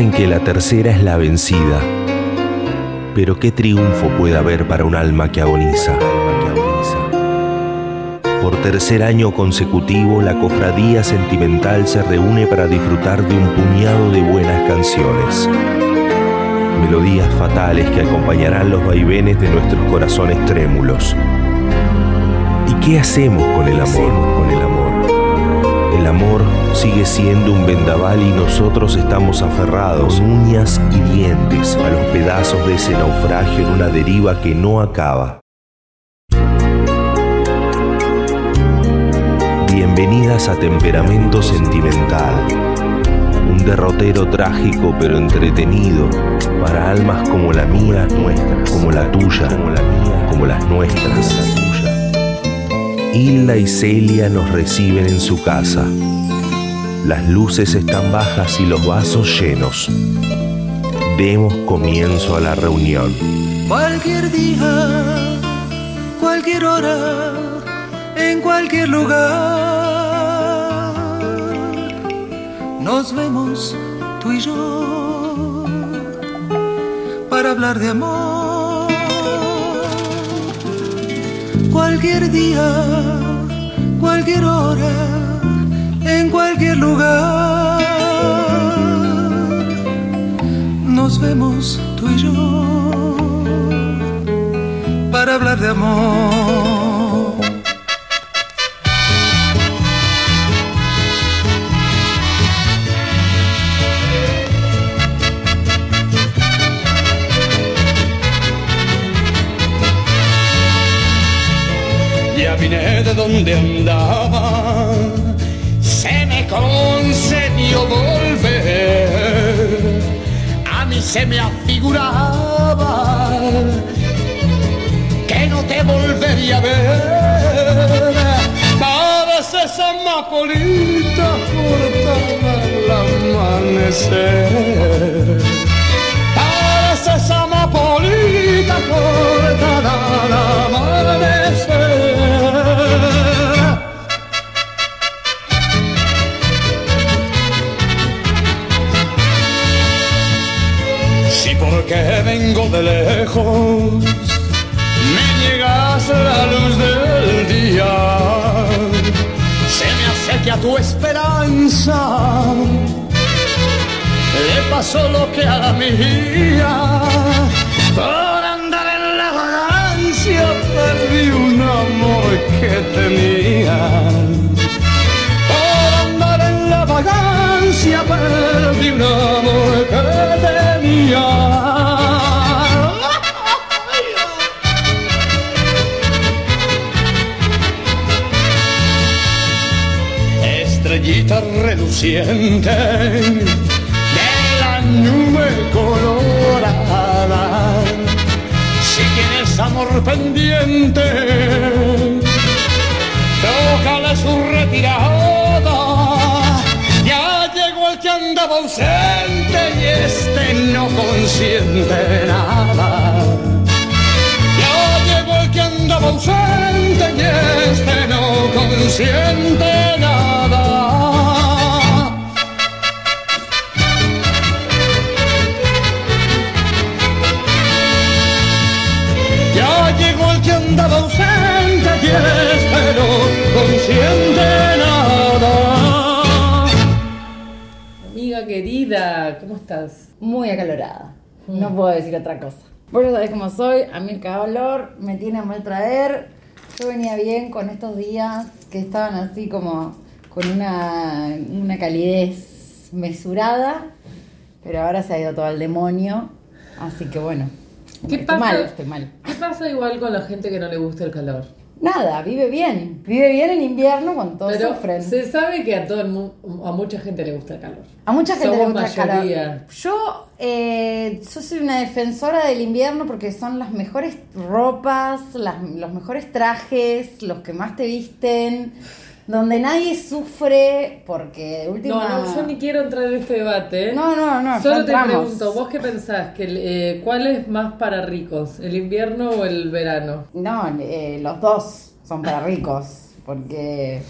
Que la tercera es la vencida, pero ¿qué triunfo puede haber para un alma que agoniza? Por tercer año consecutivo, la cofradía sentimental se reúne para disfrutar de un puñado de buenas canciones. Melodías fatales que acompañarán los vaivenes de nuestros corazones trémulos. ¿Y qué hacemos con el amor? Con el amor. El amor sigue siendo un vendaval y nosotros estamos aferrados, uñas y dientes, a los pedazos de ese naufragio en una deriva que no acaba. Bienvenidas a Temperamento Sentimental, un derrotero trágico pero entretenido para almas como la mía, nuestras, como la tuya, como la mía, como las nuestras. Hilda y Celia nos reciben en su casa. Las luces están bajas y los vasos llenos. Demos comienzo a la reunión. Cualquier día, cualquier hora, en cualquier lugar, nos vemos tú y yo para hablar de amor. Cualquier día, cualquier hora, en cualquier lugar, nos vemos tú y yo para hablar de amor. Ya vine de donde andaba, se me afiguraba que no te volvería a ver. Pareces amapolita cortada al amanecer. Pareces amapolita cortada al amanecer. Vengo de lejos, me niegas la luz del día, se me acequia tu esperanza, le pasó lo que a la mía, por andar en la vagancia perdí un amor que tenía. Por andar en la vagancia perdí un amor que tenía. Estrellita reluciente de la nube colorada. Si tienes amor pendiente, tócale su retirada. Ya llegó el que andaba ausente y este no consiente nada. Ya llegó el que andaba ausente y este no consiente nada. Nada. Amiga querida, ¿cómo estás? muy acalorada. No puedo decir otra cosa. Vos ya sabés cómo soy, a mí el calor me tiene a mal traer. Yo venía bien con estos días que estaban así como con una, una calidez mesurada, pero ahora se ha ido todo al demonio. Así que bueno, ¿Qué estoy pasa? mal, estoy mal. ¿Qué pasa igual con la gente que no le gusta el calor? Nada, vive bien. Vive bien en invierno cuando todos Pero sufren. se sabe que a todo el mu- a mucha gente le gusta el calor. A mucha gente le Somos gusta el calor. mayoría. Yo, eh, yo soy una defensora del invierno porque son las mejores ropas, las- los mejores trajes, los que más te visten, donde nadie sufre porque de última... No, no, yo ni quiero entrar en este debate. ¿eh? No, no, no, Solo te entramos. pregunto, ¿vos qué pensás? Que, eh, ¿Cuál es más para ricos? ¿El invierno o el verano? No, eh, los dos son para ricos, porque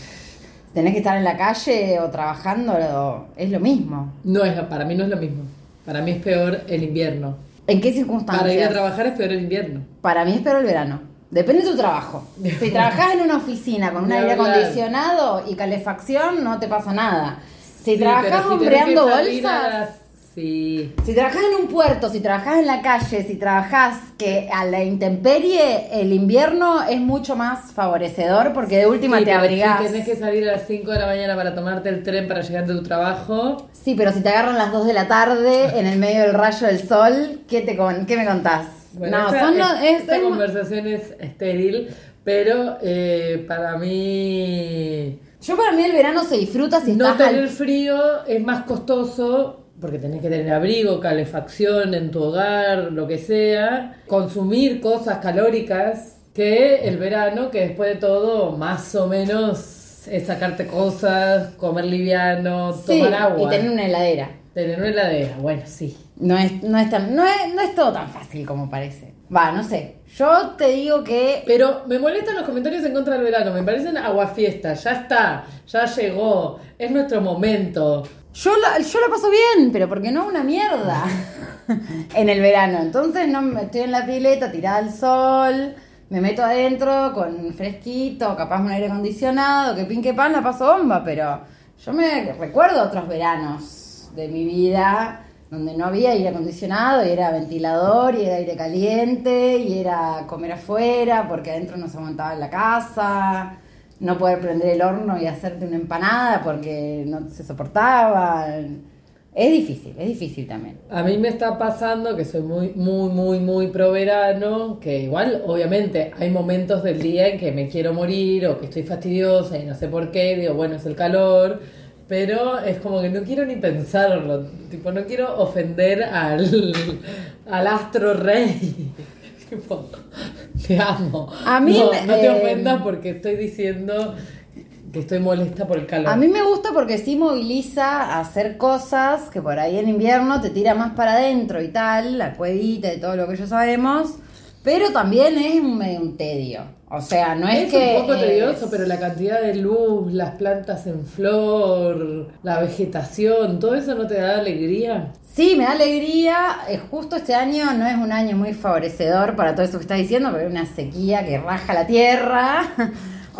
tenés que estar en la calle o trabajando, es lo mismo. No es, para mí no es lo mismo. Para mí es peor el invierno. ¿En qué Para ir a circunstancias? trabajar es peor el invierno. Para mí es peor el verano. Depende de tu trabajo. Si trabajas en una oficina con un aire acondicionado y calefacción, no te pasa nada. Si Sí, si tenés hombreando bolsas, las- Sí. si trabajas en un puerto, si trabajas en la calle, si trabajas que a la intemperie, el invierno es mucho más favorecedor porque de última Sí, te abrigás. Si tenés que salir a las 5 de la mañana para tomarte el tren para llegar de tu trabajo. Sí, pero si te agarran las 2 de la tarde en el medio del rayo del sol, ¿qué, te con- qué me contás? Bueno, no, esta, son los- es- es- esta es- conversación es estéril, pero eh, para mí Yo para mí el verano se disfruta si no al- tener frío es más costoso porque tenés que tener abrigo, calefacción en tu hogar, lo que sea, consumir cosas calóricas que el verano, que después de todo más o menos es sacarte cosas, comer liviano, Sí, tomar agua, y tener una heladera. tener una heladera, bueno, sí. No es, no, es tan- no, es, no es todo tan fácil como parece. Va, no sé. Yo te digo que Pero me molestan los comentarios en contra del verano, me parecen aguafiestas, ya está, ya llegó, es nuestro momento. yo la, yo la paso bien, pero porque no una mierda en el verano. Entonces no me estoy en la pileta tirada al sol, me meto adentro con fresquito, capaz un aire acondicionado, que pin que pan la paso bomba, pero yo me recuerdo otros veranos de mi vida donde no había aire acondicionado y era ventilador y era aire caliente y era comer afuera porque adentro no se aguantaba en la casa, no poder prender el horno y hacerte una empanada porque no se soportaba. Es difícil, es difícil también. A mí me está pasando que soy muy, muy, muy, muy pro verano, que igual, obviamente, hay momentos del día en que me quiero morir o que estoy fastidiosa y no sé por qué, digo, bueno, es el calor, pero es como que no quiero ni pensarlo, tipo, no quiero ofender al, al astro rey. Tipo, te amo. A mí no, me- no te eh, ofendas porque estoy diciendo que estoy molesta por el calor. A mí me gusta porque sí moviliza a hacer cosas que por ahí en invierno te tira más para adentro y tal, la cuevita y todo lo que ya sabemos, pero también es un, medio un tedio. O sea, no es, Es que... un poco es- tedioso, pero la cantidad de luz, las plantas en flor, la vegetación, ¿todo eso no te da alegría? Sí, me da alegría. Eh, justo este año no es un año muy favorecedor para todo eso que estás diciendo, porque hay una sequía que raja la tierra.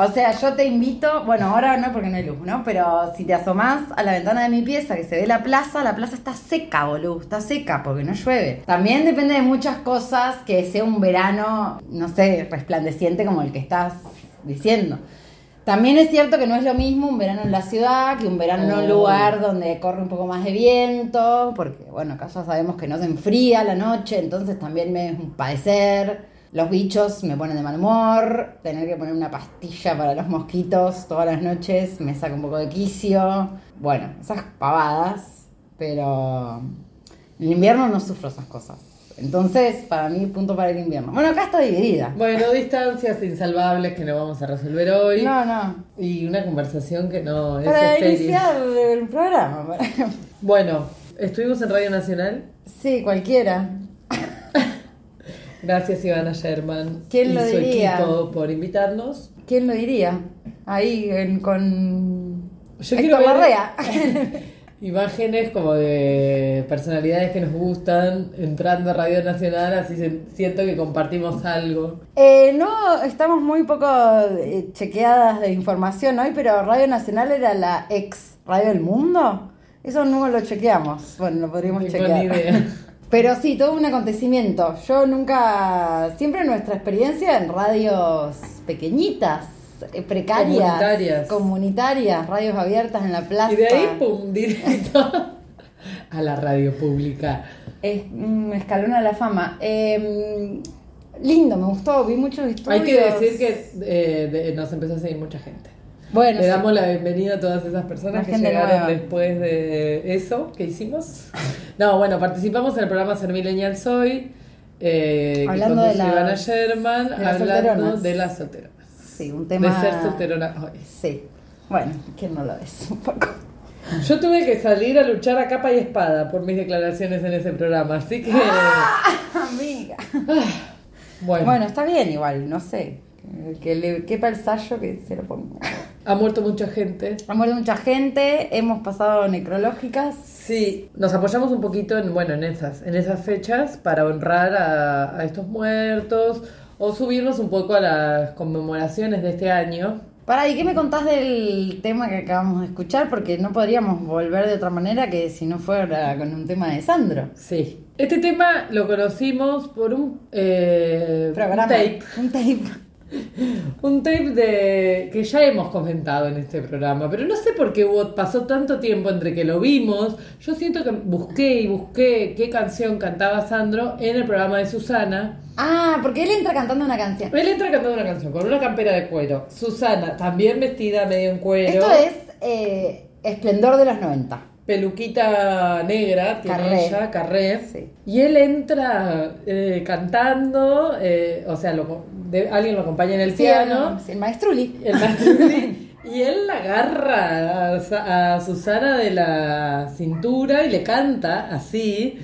O sea, yo te invito, bueno, ahora no porque no hay luz, ¿no? Pero si te asomás a la ventana de mi pieza que se ve la plaza, la plaza está seca, boludo, está seca porque no llueve. También depende de muchas cosas que sea un verano, no sé, resplandeciente como el que estás diciendo. También es cierto que no es lo mismo un verano en la ciudad que un verano en un Oh. lugar donde corre un poco más de viento, porque bueno, acá ya sabemos que no se enfría la noche, entonces también me es un padecer. Los bichos me ponen de mal humor, tener que poner una pastilla para los mosquitos todas las noches me saca un poco de quicio. Bueno, esas pavadas, pero en el invierno no sufro esas cosas. Entonces, para mí, punto para el invierno. Bueno, acá está dividida. Bueno, distancias insalvables que no vamos a resolver hoy. No, no. Y una conversación que no es Para estéril. iniciar el programa. para- Bueno, estuvimos en Radio Nacional. Sí, cualquiera. Gracias Ivana Sherman ¿Quién y lo su diría? equipo por invitarnos. ¿Quién lo diría? Ahí en- con Yo Héctor quiero ver-. Imágenes como de personalidades que nos gustan entrando a Radio Nacional, así se- siento que compartimos algo. Eh, no, estamos muy poco eh, chequeadas de información hoy, pero Radio Nacional era la ex Radio del Mundo. Eso no lo chequeamos. Bueno, lo podríamos chequear. ni idea. Pero sí, todo un acontecimiento. Yo nunca, siempre nuestra experiencia en radios pequeñitas, eh, precarias, Comunitarias. comunitarias, radios abiertas en la plaza. Y de ahí, pum, directo a la radio pública. Es un escalón a la fama. Eh, lindo, me gustó, vi muchos estudios. Hay que decir que eh, de- nos empezó a seguir mucha gente. Bueno, Le sí. damos la bienvenida a todas esas personas La que llegaron nueva. después de eso que hicimos. No, bueno, participamos en el programa Ser Millennial Soy, eh, Hablando que de Sherman, de hablando solteronas. de las solteronas. Sí, un tema. De ser solterona hoy. Sí. Bueno, ¿quién no lo es? Un poco. Yo tuve que salir a luchar a capa y espada por mis declaraciones en ese programa, así que... Amiga. Bueno, Bueno, está bien igual, no sé. Que le quepa el sallo que se lo ponga. Ha muerto mucha gente. Ha muerto mucha gente, hemos pasado necrológicas. Sí, nos apoyamos un poquito en, bueno, en esas, en esas fechas para honrar a, a estos muertos o subirnos un poco a las conmemoraciones de este año. Pará, ¿y qué me contás del tema que acabamos de escuchar? Porque no podríamos volver de otra manera que si no fuera con un tema de Sandro. Sí. Este tema lo conocimos por un, eh, Programa. un tape. Un tape. Un tape de que ya hemos comentado en este programa, pero no sé por qué pasó tanto tiempo entre que lo vimos. Yo siento que busqué y busqué qué canción cantaba Sandro en el programa de Susana. Ah, porque él entra cantando una canción. Él entra cantando una canción con una campera de cuero. Susana, también vestida medio en cuero. Esto es eh, Esplendor de los 90. Peluquita negra, tiene Carré. ella, carré. Sí. Y él entra eh, cantando, eh, o sea, lo- de- alguien lo acompaña en el piano. Sí, el maestruli. El maestro Lee, y él la agarra a, a Susana de la cintura y le canta así.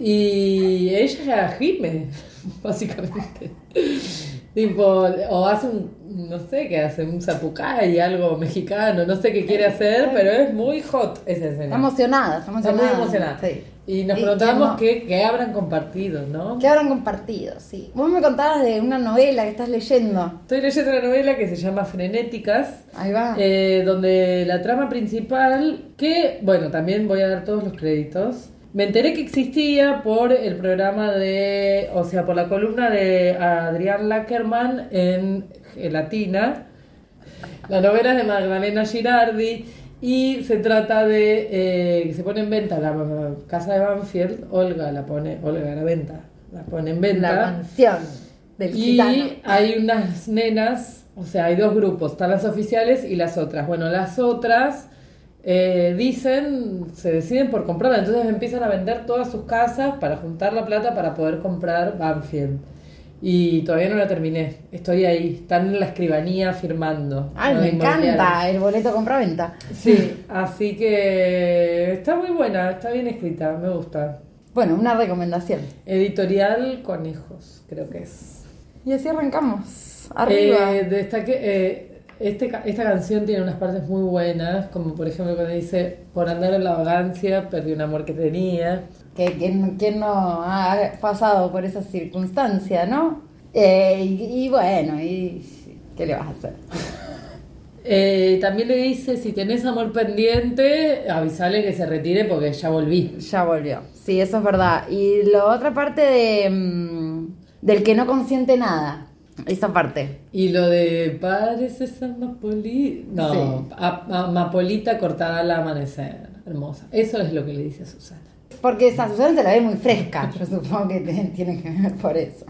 Y ella gime, básicamente. Tipo, o hace un, no sé qué hace, un zapucay, algo mexicano, no sé qué quiere hacer, pero es muy hot esa escena. Está emocionada, está muy emocionada. Sí. Y nos ¿Y preguntábamos quién qué, qué habrán compartido, ¿no? ¿Qué habrán compartido? Sí. Vos me contabas de una novela que estás leyendo. Estoy leyendo una novela que se llama Frenéticas, Ahí va. Eh, donde la trama principal, que, bueno, también voy a dar todos los créditos. Me enteré que existía por el programa de, o sea, por la columna de Adrián Lackerman en Gelatina. La novela es de Magdalena Girardi y se trata de eh, que se pone en venta la casa de Banfield. Olga la pone, Olga la venta, la pone en venta. la mansión del Y gitano. hay unas nenas, o sea, hay dos grupos, están las oficiales y las otras. Bueno, las otras eh, dicen, se deciden por comprarla, entonces empiezan a vender todas sus casas para juntar la plata para poder comprar Banfield. Y todavía no la terminé, estoy ahí, están en la escribanía firmando. Ay, me encanta el boleto compra-venta. Sí, así que está muy buena, está bien escrita, me gusta. Bueno, una recomendación. Editorial Conejos, creo que es. Y así arrancamos. Arriba. Eh, destaqué, eh, este, esta canción tiene unas partes muy buenas, como por ejemplo cuando dice, por andar en la vagancia, perdí un amor que tenía. que ¿quién, quién no ha pasado por esa circunstancia, no? Eh, y, y bueno, y ¿qué le vas a hacer? Eh, también le dice, si tenés amor pendiente, avisale que se retire porque ya volví. Ya volvió. Sí, eso es verdad. Y la otra parte de mm, del que no consiente nada. Esa parte. Y lo de padres esa amapolita... No, Sí. a- a- amapolita cortada al amanecer. Hermosa. Eso es lo que le dice a Susana. Porque esa Susana se la ve muy fresca. Yo supongo que tiene que ver por eso.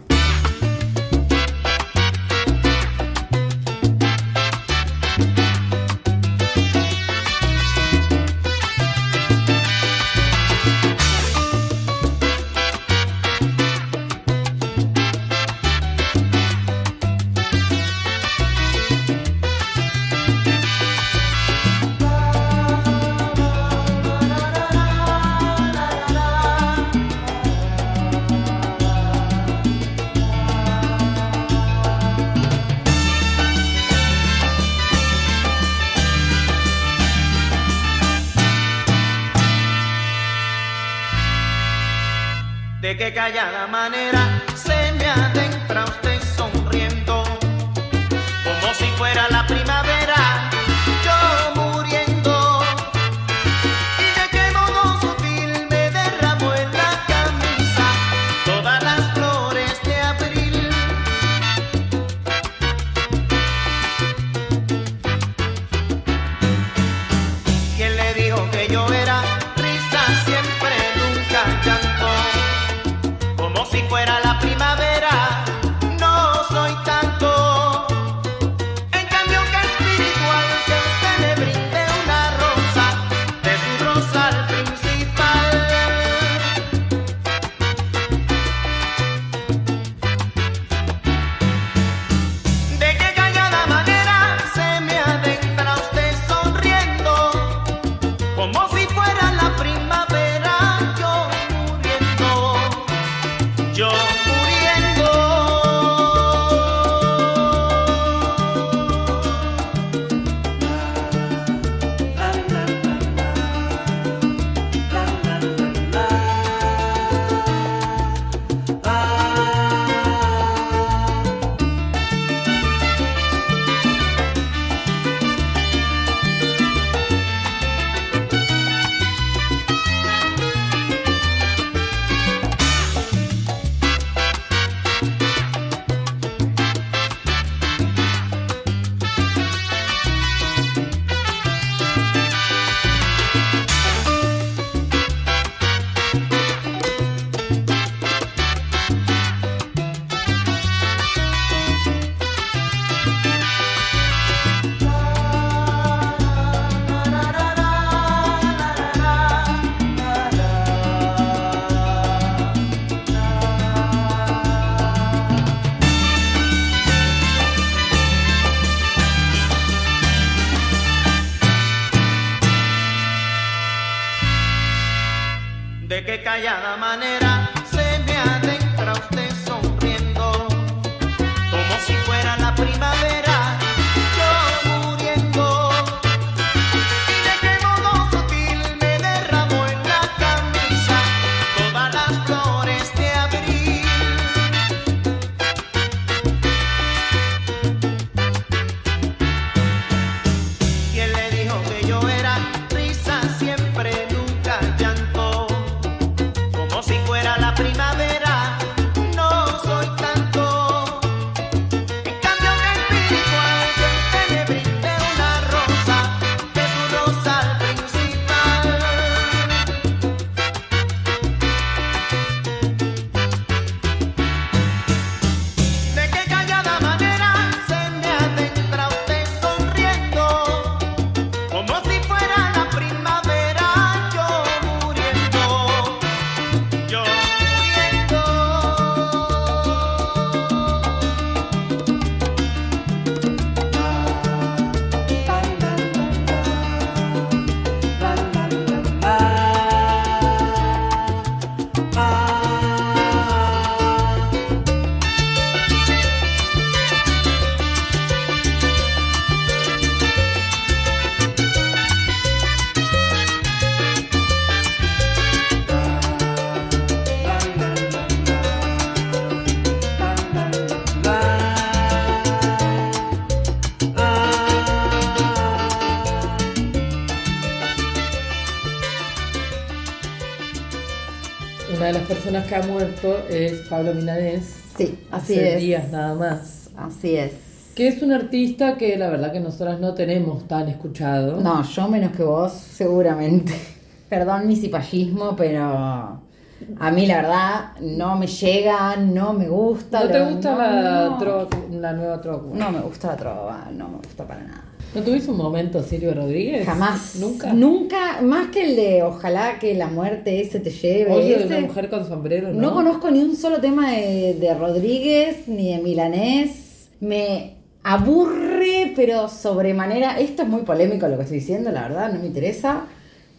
Que ha muerto es Pablo Milanés. Sí, así hace es. días nada más. Así es. Que es un artista que la verdad que nosotras no tenemos tan escuchado. No, yo menos que vos, seguramente. Perdón mi cipallismo, pero a mí la verdad no me llega, no me gusta. ¿No te gusta no, la, no. trova- la nueva trova? No me gusta la trova, no me gusta para nada. ¿No tuviste un momento Silvio Rodríguez? Jamás. ¿Nunca? Nunca, más que el de ojalá que la muerte ese te lleve. Oye, de una mujer con sombrero, ¿no? No conozco ni un solo tema de, de Rodríguez ni de Milanés. Me aburre, pero sobremanera. Esto es muy polémico lo que estoy diciendo, la verdad, no me interesa.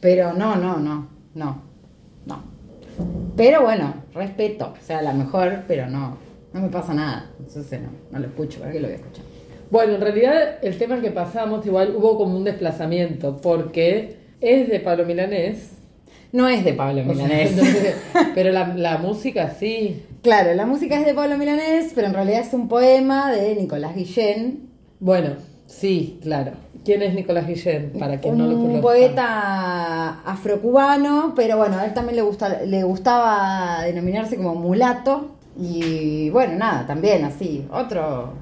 Pero no, no, no, no, no. Pero bueno, respeto. O sea, a lo mejor, pero no, no me pasa nada. Entonces no, no lo escucho, ¿para qué lo voy a escuchar? Bueno, en realidad el tema que pasamos igual hubo como un desplazamiento porque es de Pablo Milanés. No es de Pablo o sea, Milanés. pero la, la música sí. Claro, la música es de Pablo Milanés, pero en realidad es un poema de Nicolás Guillén, Bueno, sí, claro. ¿Quién es Nicolás Guillén? Para quien un no lo conozca. poeta afrocubano, pero bueno, a él también le, gusta, le gustaba denominarse como mulato. Y bueno, nada, también así, otro,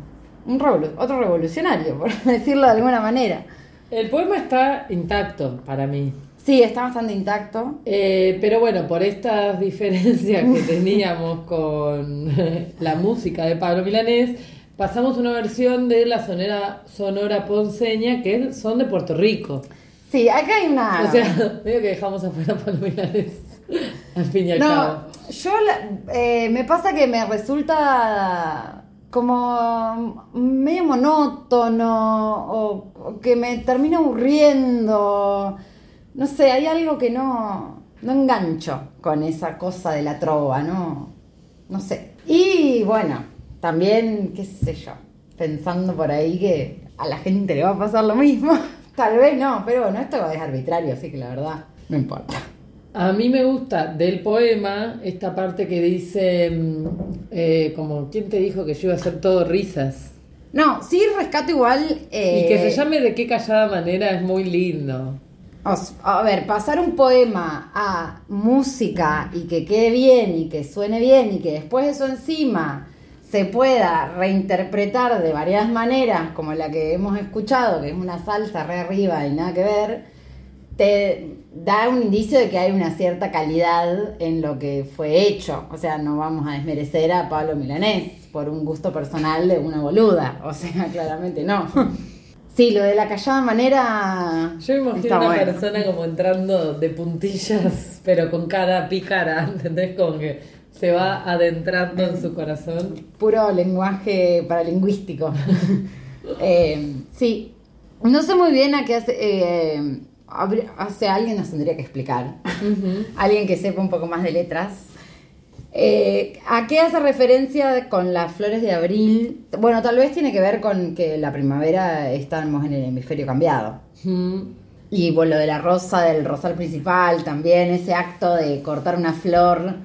un revolu- otro revolucionario, por decirlo de alguna manera. El poema está intacto para mí. Sí, está bastante intacto. Eh, pero bueno, por estas diferencias que teníamos con la música de Pablo Milanés, pasamos una versión de la sonora, sonora ponceña que son de Puerto Rico. Sí, acá hay una... O sea, medio que dejamos afuera a Pablo Milanés, al fin y al cabo. No, yo la- eh, me pasa que me resulta como medio monótono o, o que me termina aburriendo. No sé, hay algo que no, no engancho con esa cosa de la trova, ¿no? No sé. Y bueno, también, qué sé yo, pensando por ahí que a la gente le va a pasar lo mismo. Tal vez no, pero bueno, esto es arbitrario, así que la verdad, no importa. A mí me gusta del poema esta parte que dice, mm, eh, como, ¿quién te dijo que yo iba a hacer todo risas? No, sí rescato igual. eh, Y que se llame de qué callada manera es muy lindo. a ver, pasar un poema a música y que quede bien y que suene bien y que después eso encima se pueda reinterpretar de varias maneras, como la que hemos escuchado, que es una salsa re arriba y nada que ver, te da un indicio de que hay una cierta calidad en lo que fue hecho. O sea, no vamos a desmerecer a Pablo Milanés por un gusto personal de una boluda. O sea, claramente no. Sí, lo de la callada manera. Yo me imagino una bueno. persona como entrando de puntillas, pero con cada pícara, ¿entendés? Como que se va adentrando en su corazón. Puro lenguaje paralingüístico. Eh, sí. No sé muy bien a qué hace. eh, o sea, alguien nos tendría que explicar. alguien que sepa un poco más de letras. Eh, ¿A qué hace referencia con las flores de abril? Bueno, tal vez tiene que ver con que la primavera estamos en el hemisferio cambiado. Y bueno, lo de la rosa, del rosal principal, también ese acto de cortar una flor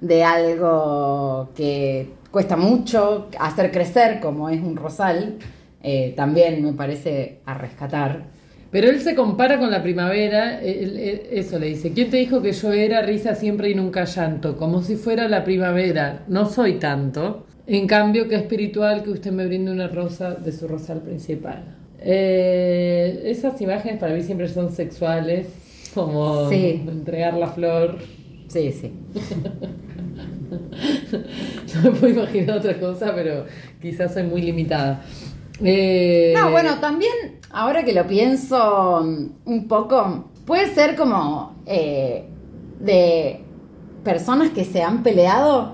de algo que cuesta mucho hacer crecer, como es un rosal, eh, también me parece a rescatar. Pero él se compara con la primavera, él- él- eso le dice, ¿quién te dijo que yo era risa siempre y nunca llanto? Como si fuera la primavera, no soy tanto. En cambio, que espiritual que usted me brinde una rosa de su rosal principal. Eh, esas imágenes para mí siempre son sexuales, como Sí. entregar la flor. Sí, sí. Yo me puedo imaginar otra cosa, pero quizás soy muy limitada. Eh, No, bueno, también, ahora que lo pienso un poco, puede ser como eh, de personas que se han peleado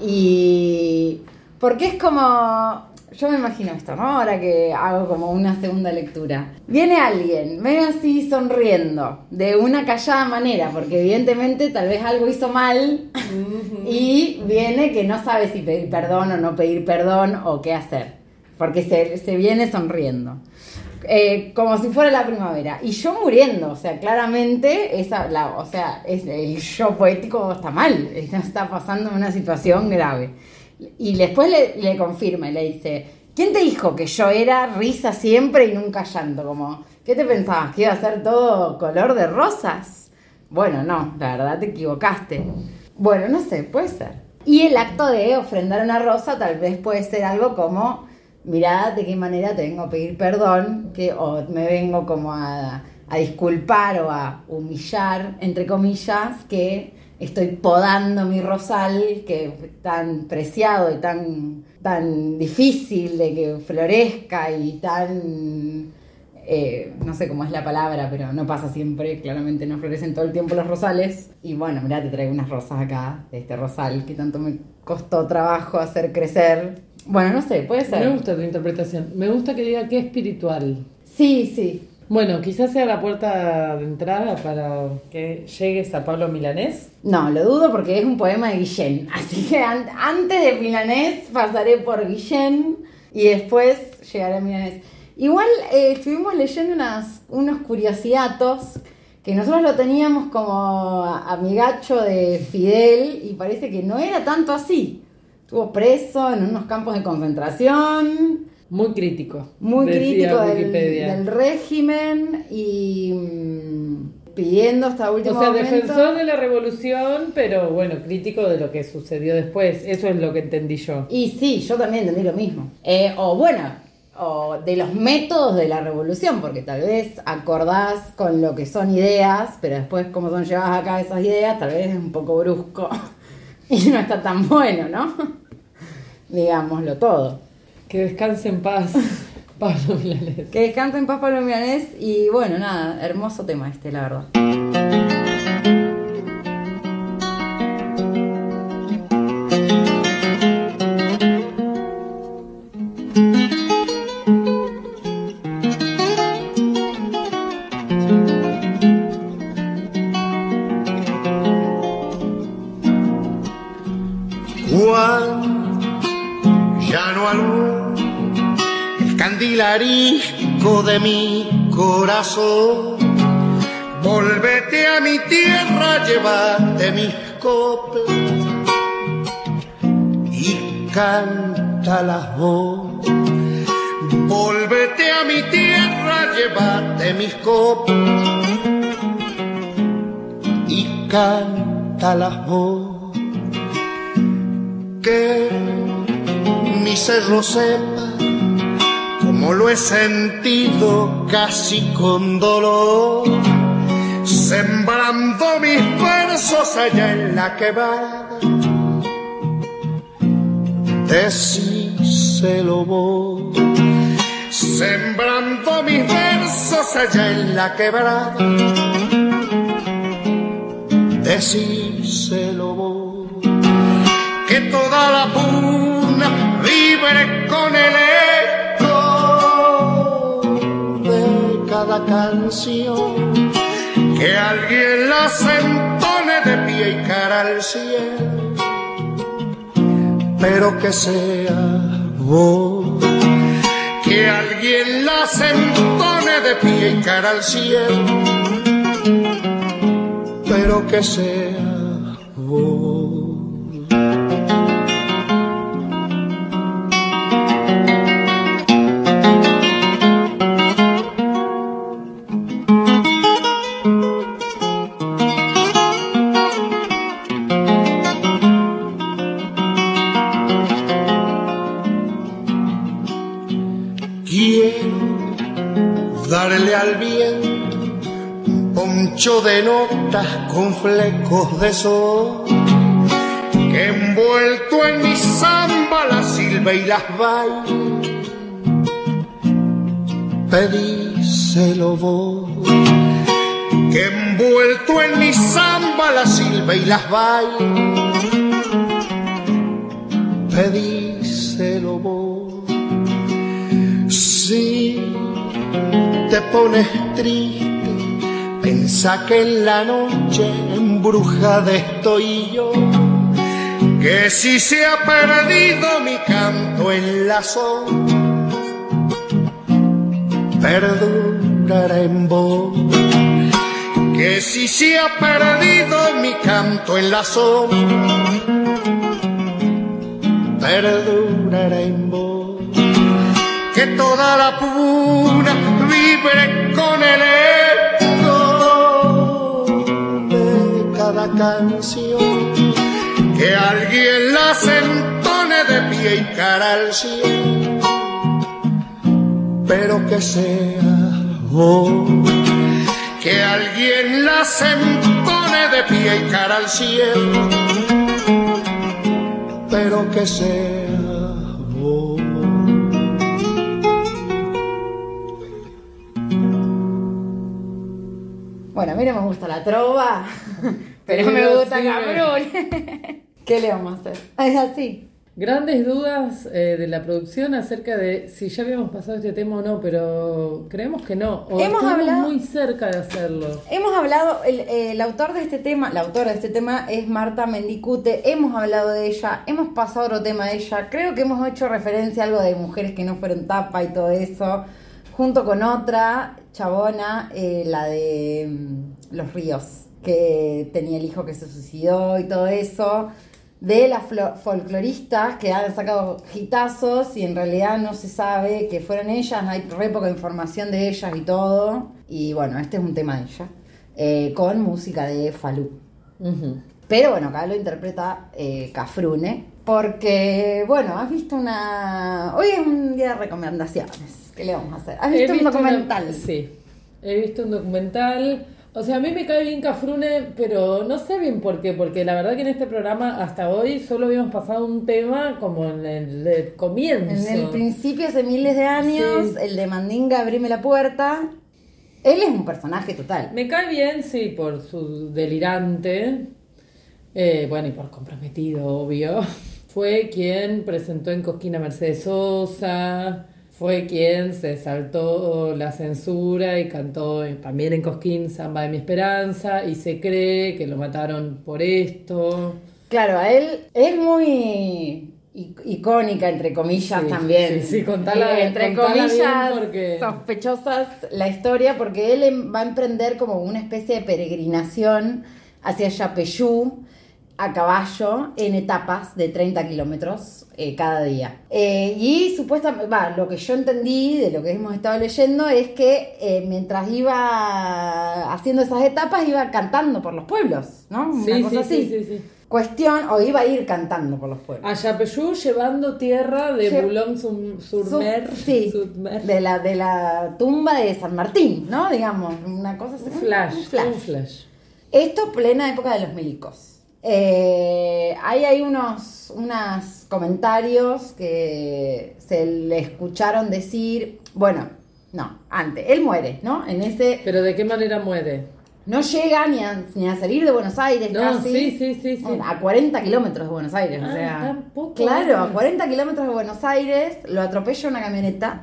y... Porque es como... Yo me imagino esto, ¿no? Ahora que hago como una segunda lectura. Viene alguien, medio así sonriendo, de una callada manera, porque evidentemente tal vez algo hizo mal y viene que no sabe si pedir perdón o no pedir perdón o qué hacer, porque se, se viene sonriendo. Eh, como si fuera la primavera. Y yo muriendo, o sea, claramente, esa, o sea, el yo poético está mal, está pasando una situación grave. Y después le, le confirma y le dice, ¿quién te dijo que yo era risa siempre y nunca llanto? Como, ¿qué te pensabas? ¿Que iba a ser todo color de rosas? Bueno, no, la verdad te equivocaste. Bueno, no sé, puede ser. Y el acto de ofrendar una rosa tal vez puede ser algo como, mirá de qué manera te vengo a pedir perdón, que, o me vengo como a, disculpar o a humillar, entre comillas, que estoy podando mi rosal, que es tan preciado y tan, tan difícil de que florezca y tan eh, no sé cómo es la palabra, pero no pasa siempre, claramente no florecen todo el tiempo los rosales. Y bueno, mirá, te traigo unas rosas acá, de este rosal que tanto me costó trabajo hacer crecer. Bueno, no sé, puede Me ser. gusta tu interpretación. Me gusta que diga que es espiritual. Sí, sí. Bueno, quizás sea la puerta de entrada para que llegues a Pablo Milanés. No, lo dudo porque es un poema de Guillén. Así que an- antes de Milanés pasaré por Guillén y después llegaré a Milanés. Igual eh, estuvimos leyendo unas, unos curiosidatos que nosotros lo teníamos como amigacho de Fidel y parece que no era tanto así. Estuvo preso en unos campos de concentración, Muy crítico. muy crítico del, régimen y mm, pidiendo hasta último o sea, momento... defensor de la revolución, pero bueno, crítico de lo que sucedió después. Eso es lo que entendí yo. Y sí, yo también entendí lo mismo. Eh, o bueno, o de los métodos de la revolución, porque tal vez acordás con lo que son ideas, pero después cómo son llevadas a cabo esas ideas, tal vez es un poco brusco y no está tan bueno, ¿no? Digámoslo todo. Que descanse en paz, Pablo Milanés. Que descanse en paz Pablo Milanés y bueno, nada, hermoso tema este, la verdad. De mi corazón. Volvete a mi tierra, llévate mis coplas y canta las voz. Volvete a mi tierra, llévate mis coplas y canta las voz que mi cerro sepa como lo he sentido casi con dolor, sembrando mis versos allá en la quebrada. Decíselo vos, sembrando mis versos allá en la quebrada. Decíselo vos que toda la puna vibre con el cada canción, que alguien la entone de pie y cara al cielo, pero que sea vos, que alguien la entone de pie y cara al cielo, pero que sea vos. De notas con flecos de sol, que envuelto en mi samba la silba y las baila. Pedíselo vos, que envuelto en mi samba la silba y las baila. Pedíselo vos, si te pones triste Pensa que en la noche embrujada estoy yo, que si se ha perdido mi canto en la sombra, perdurará en vos. Que si se ha perdido mi canto en la sombra, perdurará en vos. Que toda la puna vibre con el que alguien la entone de pie y cara al cielo, pero que sea vos, que alguien la entone de pie y cara al cielo, pero que sea. Bueno, a mí me gusta la trova. Pero me gusta cabrón. ¿Qué le vamos a hacer? Es así. Grandes dudas eh, de la producción acerca de si ya habíamos pasado este tema o no, pero creemos que no. O hemos hablado muy cerca de hacerlo. Hemos hablado, el, el, autor de este tema, la autora de este tema es Marta Mendicute. Hemos hablado de ella, hemos pasado otro tema de ella. Creo que hemos hecho referencia a algo de mujeres que no fueron tapa y todo eso, junto con otra chabona, eh, la de mm, Los Ríos que tenía el hijo que se suicidó y todo eso, de las folcloristas que han sacado hitazos y en realidad no se sabe que fueron ellas, hay re poca información de ellas y todo. Y bueno, este es un tema de ella, eh, con música de Falú. Pero bueno, acá lo interpreta eh, Cafrune, porque bueno, has visto una... Hoy es un día de recomendaciones, ¿qué le vamos a hacer? ¿Has visto, un documental? Sí, he visto un documental o sea, a mí me cae bien Cafrune, pero no sé bien por qué, porque la verdad que en este programa hasta hoy solo habíamos pasado un tema como en el, comienzo. En el principio, hace miles de años, el de Mandinga, abrime la puerta. Él es un personaje total. Me cae bien, sí, por su delirante, eh, bueno, y por comprometido, obvio. Fue quien presentó en Cosquina Mercedes Sosa fue quien se saltó la censura y cantó también en Cosquín Samba de mi Esperanza y se cree que lo mataron por esto. Claro, a él es muy icónica, entre comillas, también. Sí, sí, contala, eh, entre comillas sospechosas la historia porque él em, va a emprender como una especie de peregrinación hacia Yapeyú a caballo en etapas de 30 kilómetros eh, cada día. Eh, y supuestamente, va, lo que yo entendí de lo que hemos estado leyendo es que eh, mientras iba haciendo esas etapas iba cantando por los pueblos, ¿no? Una cosa así. Sí, sí, Cuestión, o iba a ir cantando por los pueblos. A Yapeyú llevando tierra de Boulogne sur, mer, sí, De, la, de la tumba de San Martín, ¿no? Digamos, una cosa así. flash, un flash. Esto plena época de los milicos. Eh, ahí hay unos, unos comentarios que se le escucharon decir, bueno, no, antes, él muere, ¿no? En ese... ¿Pero de qué manera muere? No llega ni a, ni a salir de Buenos Aires no, casi. Sí, sí, sí, sí. A 40 kilómetros de Buenos Aires, o ah, sea. Tampoco, claro, a 40 kilómetros de Buenos Aires lo atropella una camioneta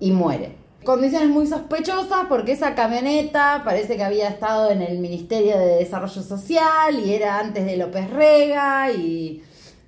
y muere. Condiciones muy sospechosas porque esa camioneta parece que había estado en el Ministerio de Desarrollo Social y era antes de López Rega y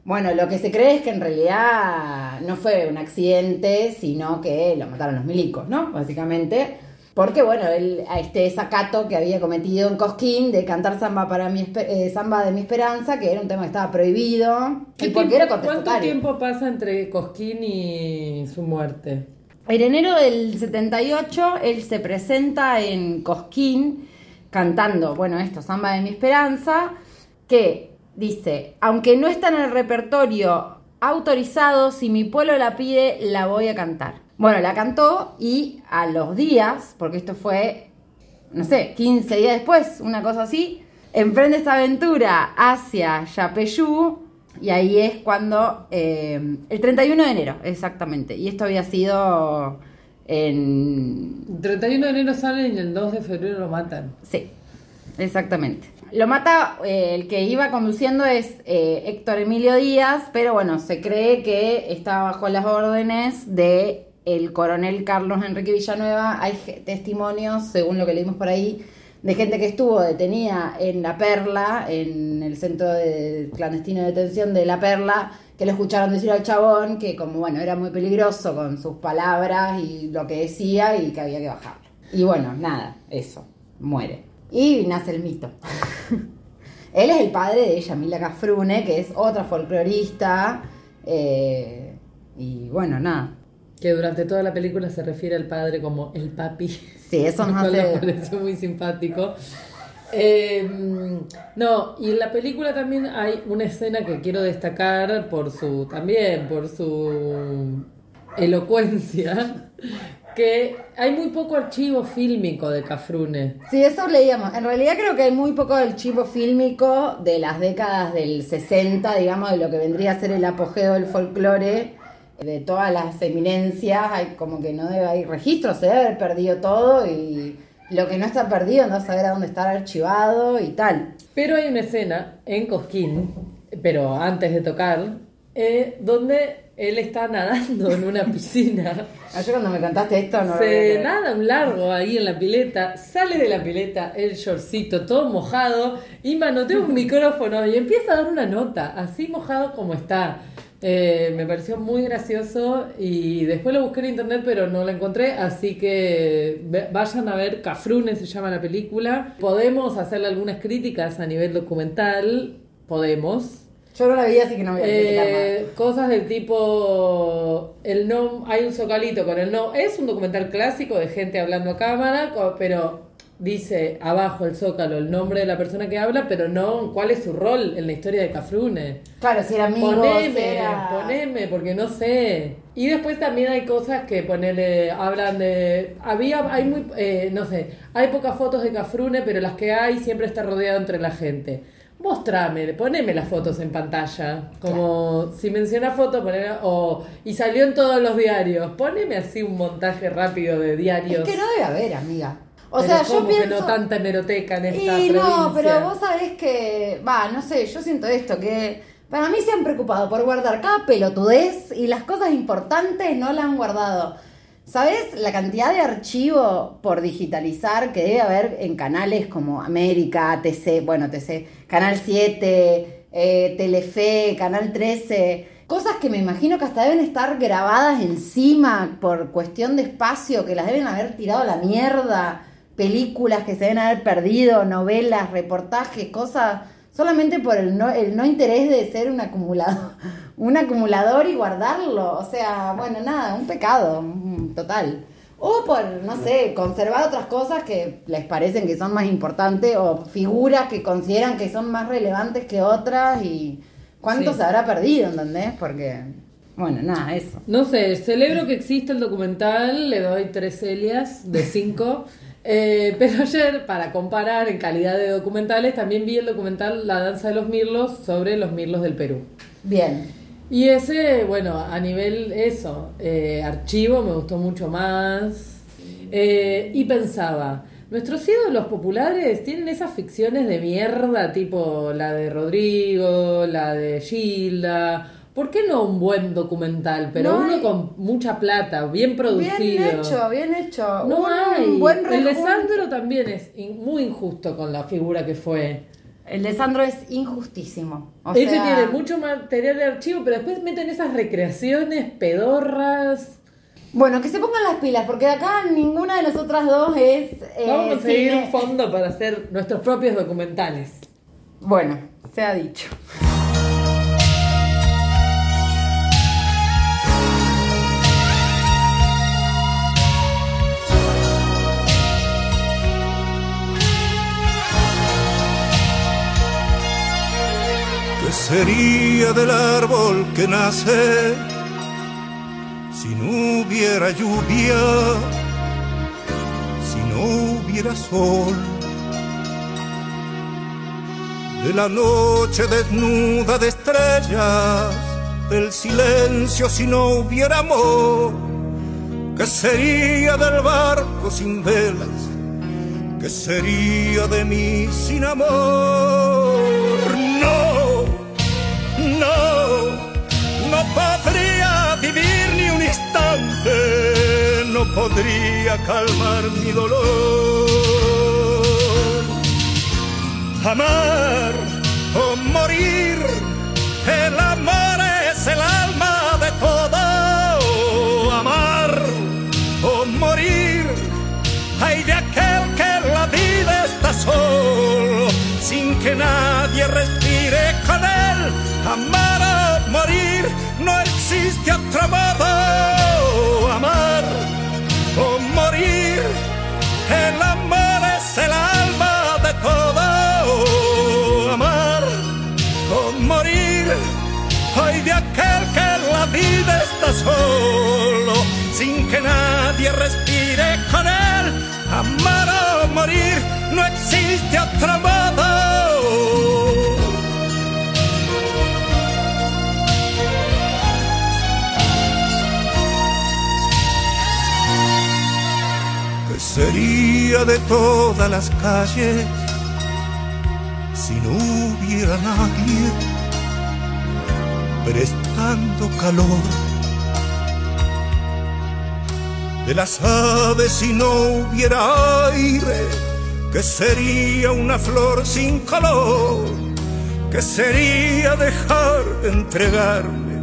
bueno, lo que se cree es que en realidad no fue un accidente, sino que lo mataron los milicos, ¿no? Básicamente. Porque, bueno, él, a este sacato que había cometido en Cosquín de cantar samba para mi eh, samba de mi esperanza, que era un tema que estaba prohibido. Y porque era ¿Cuánto tiempo pasa entre Cosquín y su muerte? En enero del 78, él se presenta en Cosquín cantando, bueno, esto, Samba de mi Esperanza, que dice, aunque no está en el repertorio autorizado, si mi pueblo la pide, la voy a cantar. Bueno, la cantó y a los días, porque esto fue, no sé, 15 días después, una cosa así, emprende esta aventura hacia Yapeyú y ahí es cuando, eh, el 31 de enero, exactamente, y esto había sido en... El 31 de enero salen y el 2 de febrero lo matan. Sí, exactamente. Lo mata, eh, el que iba conduciendo es eh, Héctor Emilio Díaz, pero bueno, se cree que estaba bajo las órdenes de el coronel Carlos Enrique Villanueva. Hay testimonios, según lo que leímos por ahí, de gente que estuvo detenida en La Perla, en el centro de clandestino de detención de La Perla, que lo escucharon decir al chabón que como bueno, era muy peligroso con sus palabras y lo que decía y que había que bajarlo. Y bueno, nada, eso, muere. Y nace el mito. Él es el padre de Yamila Cafrune, que es otra folclorista. eh, y bueno, nada. Que durante toda la película se refiere al padre como el papi. Sí, eso nos cual me hace... pareció muy simpático. Eh, no, y en la película también hay una escena que quiero destacar por su, también por su elocuencia, que hay muy poco archivo fílmico de Cafrune. Sí, eso leíamos. En realidad creo que hay muy poco del chivo fílmico de las décadas del 60, digamos, de lo que vendría a ser el apogeo del folclore, de todas las eminencias. Hay como que no debe, hay registros, se debe haber perdido todo y lo que no está perdido no saber a dónde está archivado y tal. Pero hay una escena en Cosquín, pero antes de tocar, eh, donde él está nadando en una piscina. Ayer cuando me contaste esto no Se nada un largo ahí en la pileta, sale de la pileta el shortcito todo mojado y manotea un micrófono y empieza a dar una nota, así mojado como está. Eh, me pareció muy gracioso y después lo busqué en internet pero no lo encontré, así que vayan a ver Cafrune se llama la película. Podemos hacerle algunas críticas a nivel documental, podemos. Yo no la vi, así que no voy a. Eh, cosas del tipo el no hay un zocalito con el no es un documental clásico de gente hablando a cámara pero dice abajo el zócalo el nombre de la persona que habla pero no cuál es su rol en la historia de Cafrune Claro, si era amigo, si poneme era... poneme porque no sé y después también hay cosas que ponele hablan de había hay muy eh, no sé hay pocas fotos de Cafrune pero las que hay siempre está rodeado entre la gente Mostrame, poneme las fotos en pantalla. Como si menciona fotos, poneme, o y salió en todos los diarios. Poneme así un montaje rápido de diarios. Es que no debe haber, amiga. O Pero sea, yo ¿cómo que pienso... no tanta hemeroteca en esta Y provincia. no, pero vos sabés que, va, no sé, yo siento esto, que para mí se han preocupado por guardar cada pelotudez y las cosas importantes no la han guardado. ¿Sabés la cantidad de archivo por digitalizar que debe haber en canales como América, TC, bueno, TC, Canal 7, eh, Telefe, Canal 13? Cosas que me imagino que hasta deben estar grabadas encima por cuestión de espacio, que las deben haber tirado a la mierda películas que se deben haber perdido, novelas, reportajes, cosas, solamente por el no, el no interés de ser un acumulador, un acumulador y guardarlo. O sea, bueno, nada, un pecado, total. O por, no sé, conservar otras cosas que les parecen que son más importantes o figuras que consideran que son más relevantes que otras y cuánto Sí. se habrá perdido, ¿entendés? Porque, bueno, nada, eso. No sé, celebro que existe el documental, le doy tres Celias de cinco. Eh, pero ayer, para comparar en calidad de documentales, también vi el documental La danza de los mirlos sobre los mirlos del Perú. Bien. Y ese, bueno, a nivel eso, eh, archivo me gustó mucho más. Eh, y pensaba, nuestros ídolos populares tienen esas ficciones de mierda, tipo la de Rodrigo, la de Gilda, ¿Por qué no un buen documental? Pero No uno hay- con mucha plata, bien producido. Bien hecho, bien hecho. No Un hay. buen el de. Sandro también es in- muy injusto con la figura que fue. El de Sandro es injustísimo. O Ese sea, tiene mucho material de archivo, pero después meten esas recreaciones pedorras. Bueno, que se pongan las pilas, porque acá ninguna de nosotras dos es. eh, Vamos a conseguir cine- un fondo para hacer nuestros propios documentales. Bueno, se ha dicho. Sería del árbol que nace si no hubiera lluvia, si no hubiera sol? De la noche desnuda de estrellas, del silencio si no hubiera amor. ¿Qué sería del barco sin velas? ¿Qué sería de mí sin amor? No, no, no podría vivir ni un instante, no podría calmar mi dolor. Amar o morir, el amor es el alma de todo. Amar o morir, hay de aquel que la vida está solo, sin que nadie respire. Amar o morir, no existe otro modo. Amar o morir, el amor es el alma de todo. Amar o morir, hay de aquel que la vida está solo, sin que nadie respire con él. Amar o morir, no existe otro sería de todas las calles si no hubiera nadie prestando calor? De las aves si no hubiera aire, ¿qué sería una flor sin color? ¿Qué sería dejar de entregarme?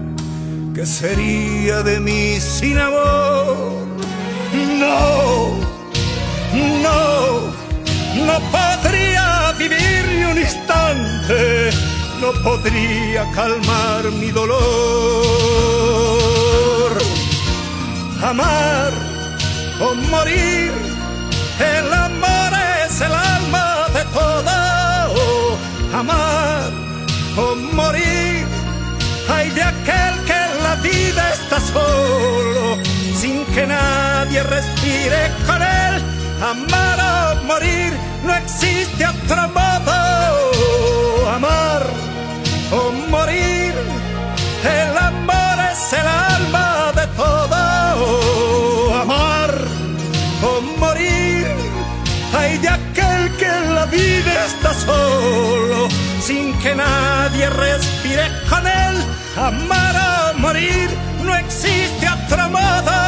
¿Qué sería de mí sin amor? No, no, no podría vivir ni un instante, no podría calmar mi dolor. Amar o morir, el amor es el alma de todo. Amar o morir, hay de aquel que en la vida está solo, sin que nadie respire con él. Amar o morir, no existe otro modo. Amar o morir, el amor es el alma de todo. Amar o morir, hay de aquel que en la vida está solo, sin que nadie respire con él. Amar o morir, no existe otro modo.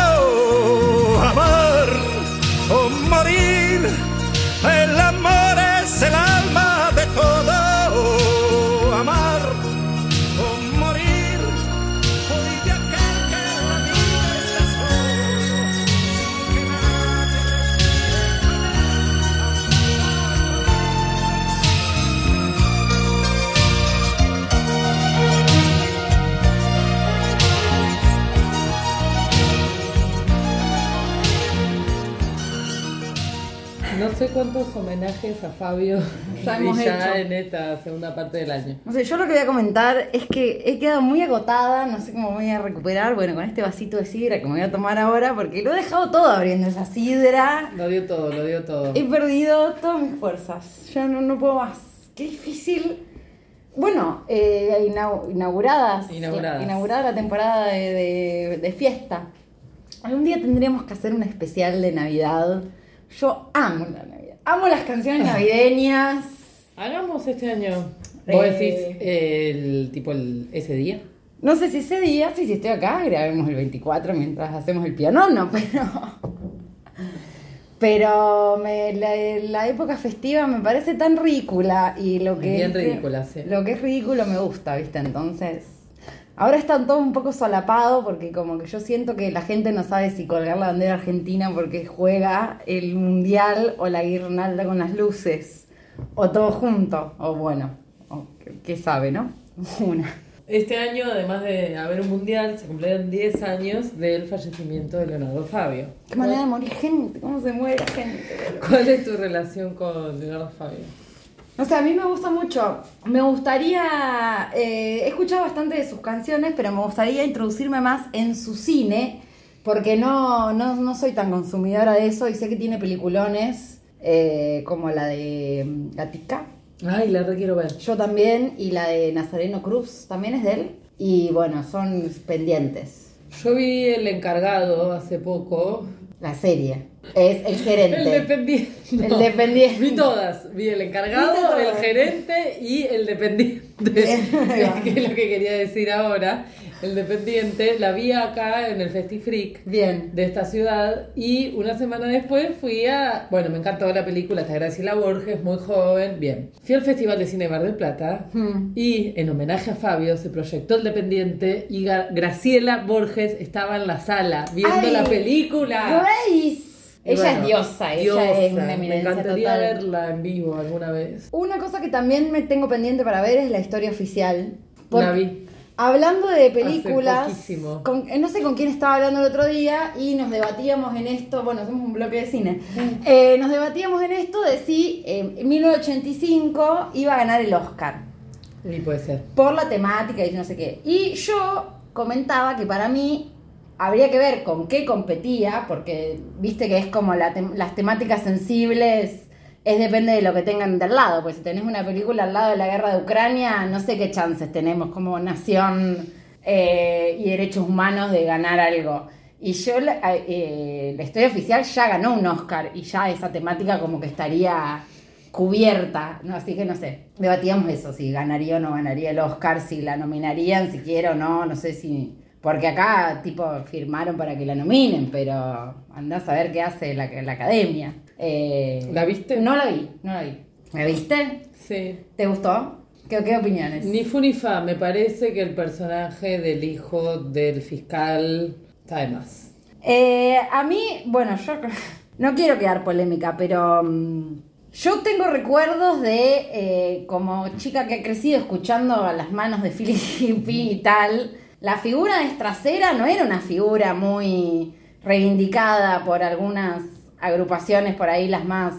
Sé cuántos homenajes a Fabio Ya hemos ya hecho. en esta segunda parte del año. No sé, yo lo que voy a comentar es que he quedado muy agotada, no sé cómo voy a recuperar, bueno, con este vasito de sidra que me voy a tomar ahora, porque lo he dejado todo abriendo esa sidra. Lo dio todo, lo dio todo. He perdido todas mis fuerzas, ya no, no puedo más. Qué difícil. Bueno, eh, inau- inauguradas, Inauguradas. inaugurada la temporada de, de- de fiesta. Algún día tendríamos que hacer un especial de Navidad. Yo amo la Navidad. Amo las canciones navideñas. Hagamos este año. ¿Vos decís el tipo el, ese día? No sé si ese día, sí, si estoy acá, grabemos el 24 mientras hacemos el piano, no, pero. Pero me- la, la época festiva me parece tan ridícula y lo que. Bien ridícula, sí. Lo que es ridículo me gusta, ¿viste? Entonces. Ahora está todo un poco solapado porque como que yo siento que la gente no sabe si colgar la bandera argentina porque juega el mundial o la guirnalda con las luces. O todo junto. O bueno, o qué- sabe, ¿no? Una. Este año, además de haber un mundial, se cumplieron 10 años del fallecimiento de Leonardo Fabio. Qué manera de morir gente, cómo se muere la gente. ¿Cuál es tu relación con Leonardo Fabio? O sea, a mí me gusta mucho. Me gustaría. eh, he escuchado bastante de sus canciones, pero me gustaría introducirme más en su cine, porque no, no, no soy tan consumidora de eso y sé que tiene peliculones eh, como la de mm, Gatica. Ay, la re quiero ver. Yo también, y la de Nazareno Cruz también es de él. Y bueno, son pendientes. Yo vi El Encargado hace poco. La serie. Es el gerente. El dependiente. El dependiente. Vi todas. Vi El Encargado. El Gerente y El Dependiente. que es lo que quería decir ahora. El Dependiente. La vi acá en el Festifreak. Bien. de esta ciudad y una semana después fui a, bueno, me encantó la película, está Graciela Borges, muy joven, bien. Fui al Festival de Cine Mar del Plata Hmm. y en homenaje a Fabio se proyectó El Dependiente y Graciela Borges estaba en la sala viendo Ay, la película. Grace. Ella bueno, es diosa, ella es una Me encantaría total. verla en vivo alguna vez. Una cosa que también me tengo pendiente para ver es la historia oficial. Por- La vi. Hablando de películas, con- eh, no sé con quién estaba hablando el otro día y nos debatíamos en esto, bueno, hacemos un bloque de cine, Mm. Eh, nos debatíamos en esto de si eh, en 1985 iba a ganar el Oscar Y puede ser. por la temática y no sé qué. Y yo comentaba que para mí habría que ver con qué competía, porque viste que es como la tem- las temáticas sensibles, es depende de lo que tengan del lado, pues si tenés una película al lado de la guerra de Ucrania, no sé qué chances tenemos como nación eh, y derechos humanos de ganar algo. Y yo, la, eh, la historia oficial ya ganó un Oscar y ya esa temática como que estaría cubierta, ¿no? Así que no sé, debatíamos eso, si ganaría o no ganaría el Oscar, si la nominarían siquiera o no, no sé si... Porque acá, tipo, firmaron para que la nominen, pero andás a ver qué hace la, la academia. Eh, ¿La viste? No la vi, no la vi. ¿La viste? Sí. ¿Te gustó? ¿Qué, qué opiniones? Ni fu ni fa, me parece que el personaje del hijo del fiscal está de más. Eh, a mí, bueno, yo no quiero quedar polémica, pero mm, yo tengo recuerdos de eh, como chica que ha crecido escuchando a las manos de Philip y tal. La figura de Estracera no era una figura muy reivindicada por algunas agrupaciones por ahí, las más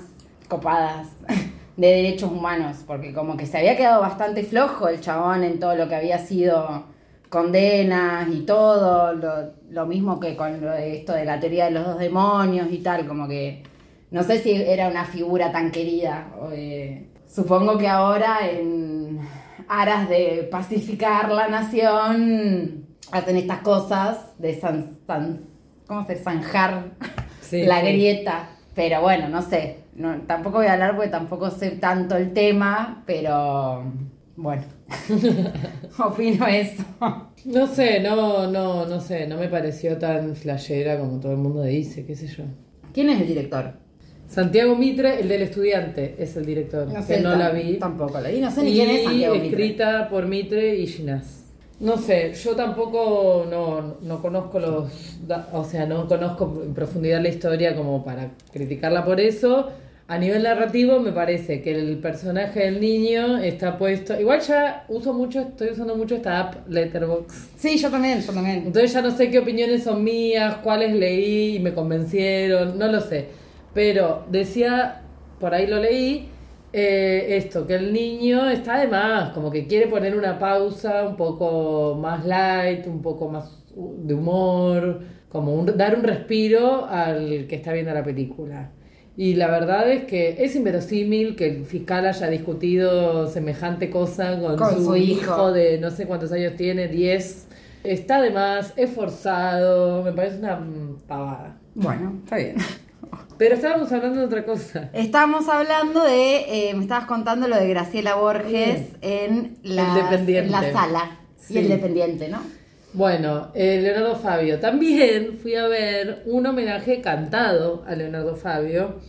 copadas de derechos humanos, porque como que se había quedado bastante flojo el chabón en todo lo que había sido condenas y todo, lo, mismo que con lo de esto de la teoría de los dos demonios y tal, como que no sé si era una figura tan querida. eh, supongo que ahora en aras de pacificar la nación hacen estas cosas de san, san- ¿cómo se zanjar Sí, la sí. grieta. Pero bueno, no sé. No, tampoco voy a hablar porque tampoco sé tanto el tema, pero bueno. Opino eso. No sé, no, no, no sé, no me pareció tan flashera como todo el mundo dice, qué sé yo. ¿Quién es el director? Santiago Mitre, el del estudiante, es el director, que no la vi. Tampoco la vi. No sé ni y quién es Santiago Mitre. escrita por Mitre y Ginás. No sé, yo tampoco no, no conozco los, o sea, no conozco en profundidad la historia como para criticarla por eso. A nivel narrativo me parece que el personaje del niño está puesto, igual ya uso mucho, estoy usando mucho esta app Letterboxd. Sí, yo también, yo también. Entonces ya no sé qué opiniones son mías, cuáles leí y me convencieron, no lo sé. Pero decía, por ahí lo leí, eh, esto, que el niño está de más, como que quiere poner una pausa un poco más light, un poco más de humor, como un- dar un respiro al que está viendo la película. Y la verdad es que es inverosímil que el fiscal haya discutido semejante cosa con, Con su, su hijo. hijo de no sé cuántos años tiene, 10. Está de más, es forzado, me parece una pavada. Bueno, está bien. Pero estábamos hablando de otra cosa. Estábamos hablando de, eh, me estabas contando lo de Graciela Borges en, la, Independiente. en la sala. Y el dependiente, ¿no? Bueno, eh, Leonardo Fabio. También fui a ver un homenaje cantado a Leonardo Fabio.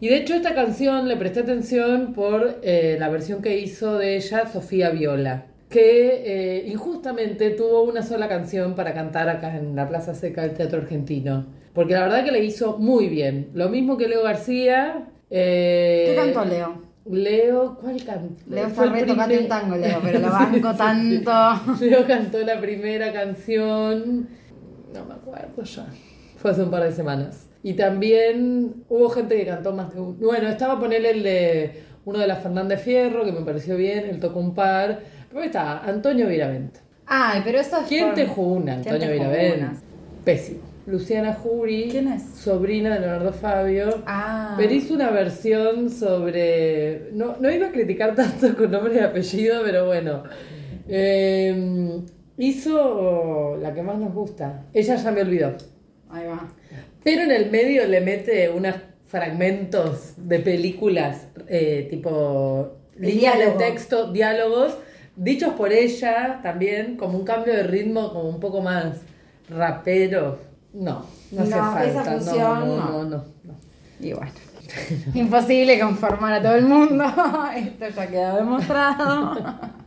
Y de hecho esta canción le presté atención por eh, la versión que hizo de ella Sofía Viola, que injustamente tuvo una sola canción para cantar acá en la Plaza Seca del Teatro Argentino. Porque la verdad que le hizo muy bien. Lo mismo que Leo García. eh, ¿Qué cantó Leo? Leo, ¿cuál cantó? Leo está el re tocate primer- un tango, Leo, pero lo banco tanto. Leo cantó la primera canción, no me acuerdo ya, fue hace un par de semanas. Y también hubo gente que cantó más que uno. Bueno, estaba ponerle el de uno de las Fernández Fierro, que me pareció bien, él tocó un par. Pero ahí está, Antonio Viravent. Ay, pero eso es ¿Quién por- te juna, ¿Quién Antonio Viravent? Pésimo. Luciana Jury. ¿Quién es? Sobrina de Leonardo Fabio. Ah. Pero hizo una versión sobre. No, no iba a criticar tanto con nombre y apellido, pero bueno. Eh, hizo la que más nos gusta. Ella ya me olvidó. Ahí va. Pero en el medio le mete unos fragmentos de películas, eh, tipo líneas de texto, diálogos, dichos por ella también, como un cambio de ritmo, como un poco más rapero. No, no hace No, falta. esa no, función, no, no. no, no, no. Y bueno. Imposible conformar a todo el mundo. Esto ya quedó demostrado.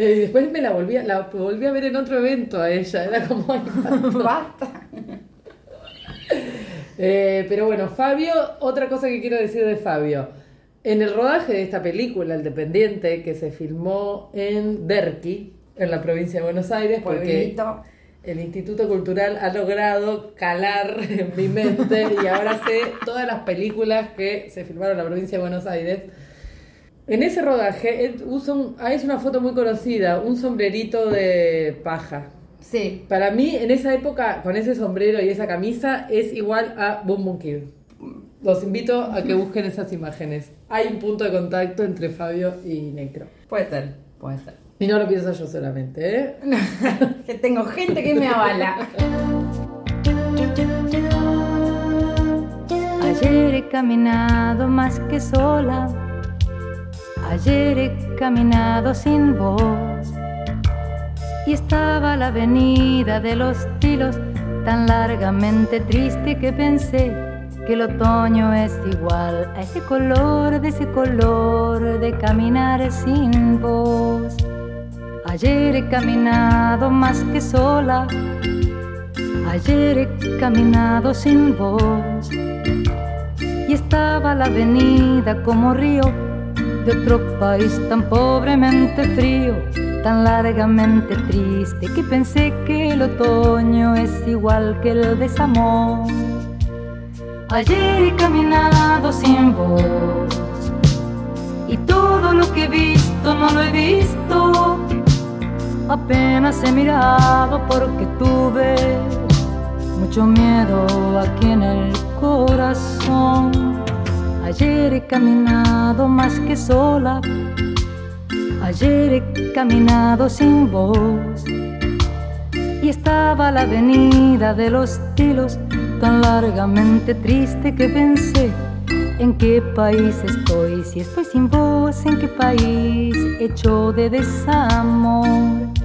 Eh, y después me la volví, a- la volví a ver en otro evento a ella, era como... Basta. Eh, pero bueno, Fabio, otra cosa que quiero decir de Fabio. En el rodaje de esta película, El Dependiente, que se filmó en Derqui, en la provincia de Buenos Aires, porque Pueblito. El Instituto Cultural ha logrado calar en mi mente y ahora sé todas las películas que se filmaron en la provincia de Buenos Aires. En ese rodaje, él usa un, ah, es una foto muy conocida, un sombrerito de paja. Sí. Para mí, en esa época, con ese sombrero y esa camisa, es igual a Boom Boom Kid. Los invito a que busquen esas imágenes. Hay un punto de contacto entre Fabio y Necro. Puede ser. Puede ser. Y no lo pienso yo solamente, ¿eh? que tengo gente que me avala. Ayer he caminado más que sola. Ayer he caminado sin voz. Y estaba la avenida de los tilos tan largamente triste que pensé que el otoño es igual a ese color, de ese color de caminar sin voz. Ayer he caminado más que sola. Ayer he caminado sin voz y estaba la avenida como río de otro país tan pobremente frío, tan largamente triste que pensé que el otoño es igual que el desamor. Ayer he caminado sin voz y todo lo que he visto no lo he visto. Apenas he mirado porque tuve mucho miedo aquí en el corazón. Ayer he caminado más que sola. Ayer he caminado sin voz. Y estaba la avenida de los tilos tan largamente triste que pensé en qué país estoy. Si estoy sin voz, en qué país hecho de desamor.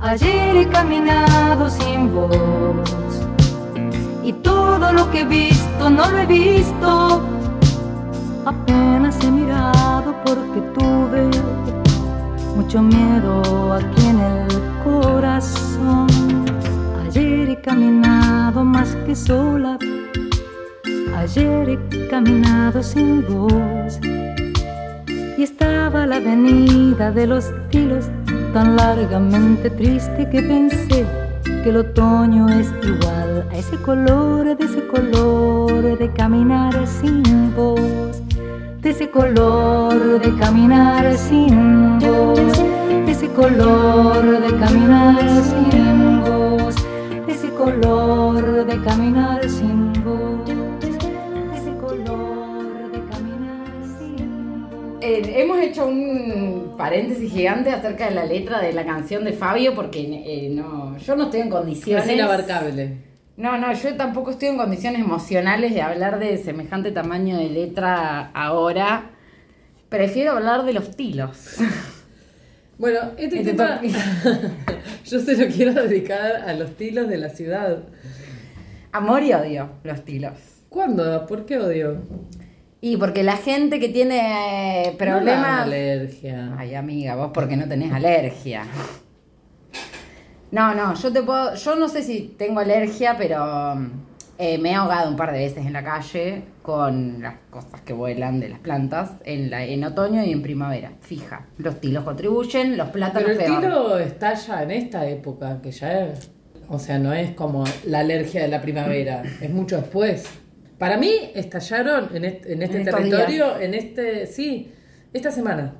Ayer he caminado sin voz y todo lo que he visto no lo he visto. Apenas he mirado porque tuve mucho miedo aquí en el corazón. Ayer he caminado más que sola. Ayer he caminado sin voz y estaba la avenida de los tilos tan largamente triste que pensé que el otoño es igual a ese color, de ese color de caminar sin voz, de ese color de caminar sin voz, de ese color de caminar sin voz, paréntesis gigante acerca de la letra de la canción de Fabio porque eh, no, yo no estoy en condiciones. Es inabarcable. No, no, yo tampoco estoy en condiciones emocionales de hablar de semejante tamaño de letra ahora. Prefiero hablar de los tilos. Bueno, este Este tema yo se lo quiero dedicar a los tilos de la ciudad. Amor y odio, los tilos. ¿Cuándo? ¿Por qué odio? Y porque la gente que tiene eh, No problemas... alergia. Ay, amiga, vos porque no tenés alergia. No, no, yo te puedo, yo no sé si tengo alergia, pero eh, me he ahogado un par de veces en la calle con las cosas que vuelan de las plantas en, la, en otoño y en primavera. Fija, los tilos contribuyen, los plátanos Pero el peor. tilo está ya en esta época, que ya es. O sea, no es como la alergia de la primavera, es mucho después. Para mí estallaron en este, en este En territorio, en este. Sí, esta semana.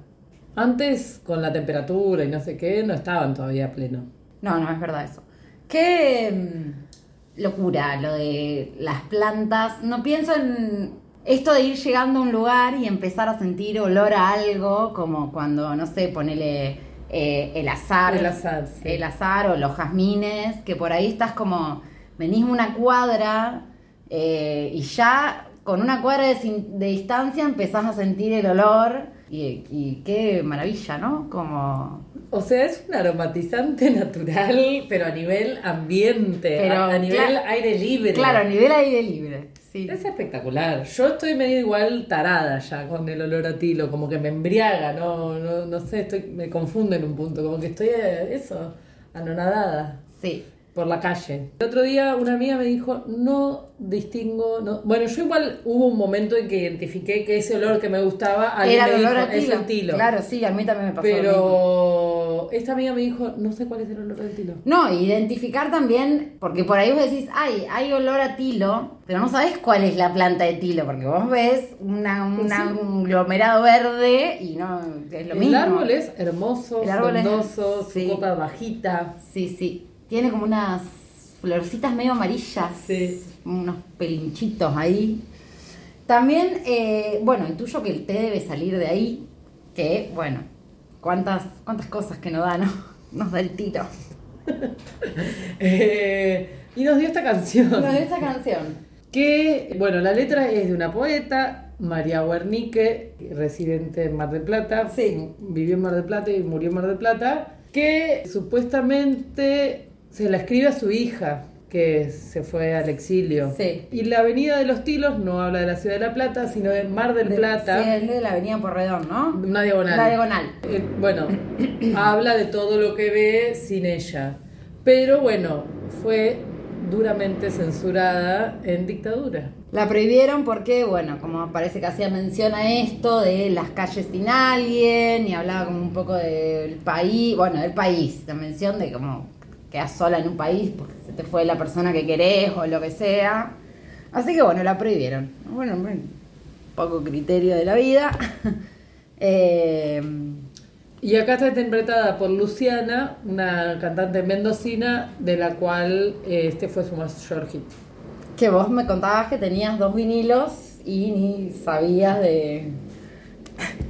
Antes, con la temperatura y no sé qué, no estaban todavía a pleno. No, no, es verdad eso. Qué mm, locura lo de las plantas. No pienso en esto de ir llegando a un lugar y empezar a sentir olor a algo, como cuando, no sé, ponele eh, el azar. El azar, sí. El azar o los jazmines, que por ahí estás como, venís una cuadra eh, y ya con una cuadra de, distancia empezás a sentir el olor. Y, y qué maravilla, ¿no? Como O sea, es un aromatizante natural, pero a nivel ambiente, Pero, a, a nivel claro- aire libre. Claro, a nivel aire libre. Sí. Es espectacular. Yo estoy medio igual tarada ya con el olor a tilo, como que me embriaga, no, no, no sé, estoy, me confundo en un punto, como que estoy eh, eso, anonadada Sí. Por la calle. El otro día una amiga me dijo, no distingo, no. bueno, yo igual hubo un momento en que identifiqué que ese olor que me gustaba, alguien Era me el olor dijo, a tilo. es el tilo. Claro, sí, a mí también me pasó. lo mismo. Pero esta amiga me dijo, no sé cuál es el olor del tilo. No, identificar también, porque por ahí vos decís, ay, hay olor a tilo, pero no sabés cuál es la planta de tilo, porque vos ves una, una- Sí. un aglomerado verde y no es lo el mismo. árbol es hermoso, El árbol es- frondoso, su sí. copa bajita. Sí, sí. Tiene como unas florcitas medio amarillas. Sí. Unos pelinchitos ahí. También, eh, bueno, intuyo que el té debe salir de ahí. Que, bueno, cuántas, cuántas cosas que nos da, ¿no? Nos da el tiro. Eh, y nos dio esta canción. Nos dio esta canción. Que, bueno, la letra es de una poeta, María Huernique, residente en Mar del Plata. Sí. Vivió en Mar del Plata y murió en Mar del Plata. Que supuestamente se la escribe a su hija, que se fue al exilio. Sí. Y la Avenida de los Tilos no habla de la ciudad de La Plata, sino de Mar del Plata. Sí, es de la avenida Porredón, ¿no? Una diagonal. La diagonal. Eh, bueno, habla de todo lo que ve sin ella. Pero bueno, fue duramente censurada en dictadura. La prohibieron porque, bueno, como parece que hacía mención a esto de las calles sin alguien y hablaba como un poco del país, bueno, del país, la mención de como quedas sola en un país porque se te fue la persona que querés o lo que sea. Así que bueno, la prohibieron. Bueno, bueno, poco criterio de la vida. Eh, Y acá está interpretada por Luciana, una cantante mendocina, de la cual eh, este fue su mayor hit. que vos me contabas que tenías dos vinilos y ni sabías de,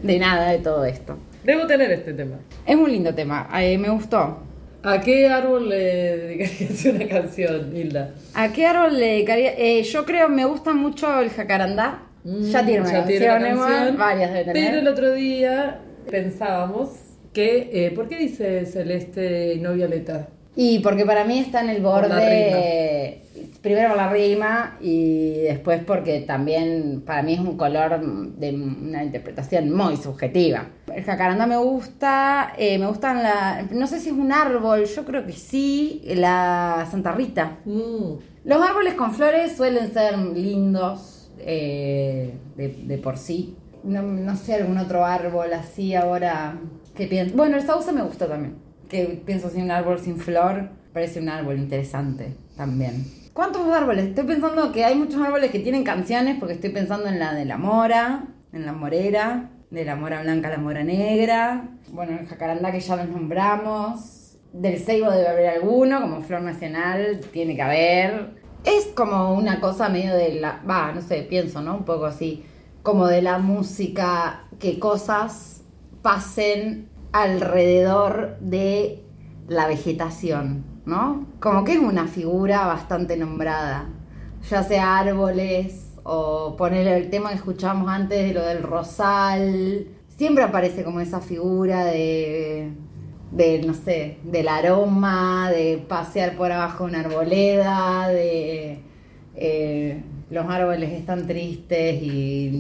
de nada de todo esto. Debo tener este tema. Es un lindo tema, eh, me gustó. ¿A qué árbol le dedicarías una canción, Hilda? ¿A qué árbol le dedicaría? Eh, yo creo me gusta mucho el jacarandá. ya tiene una Mm, Ya canción, tiene una canción, varias debe tener. Pero el otro día pensábamos que, eh, ¿por qué dice celeste y no violeta? Y porque para mí está en el borde, primero por la rima y después porque también para mí es un color de una interpretación muy subjetiva. El jacarandá me gusta, eh, me gustan la, no sé si es un árbol, yo creo que sí, la Santa Rita. Mm, Los árboles con flores suelen ser lindos eh, de, de por sí. No, no sé algún otro árbol así ahora que pienso. Bueno, el sauce me gusta también. Que pienso así un árbol sin flor. Parece un árbol interesante también. ¿Cuántos árboles? Estoy pensando que hay muchos árboles que tienen canciones porque estoy pensando en la de la mora, en la morera, de la mora blanca a la mora negra. Bueno, el jacarandá que ya los nombramos. Del ceibo debe haber alguno, como flor nacional, tiene que haber. Es como una cosa medio de la. Va, no sé, pienso, ¿no? Un poco así. Como de la música, que cosas pasen alrededor de la vegetación, ¿no? Como que es una figura bastante nombrada. Ya sea árboles o poner el tema que escuchábamos antes de lo del rosal. Siempre aparece como esa figura de no sé, del aroma, de pasear por abajo una arboleda, de eh, los árboles están tristes y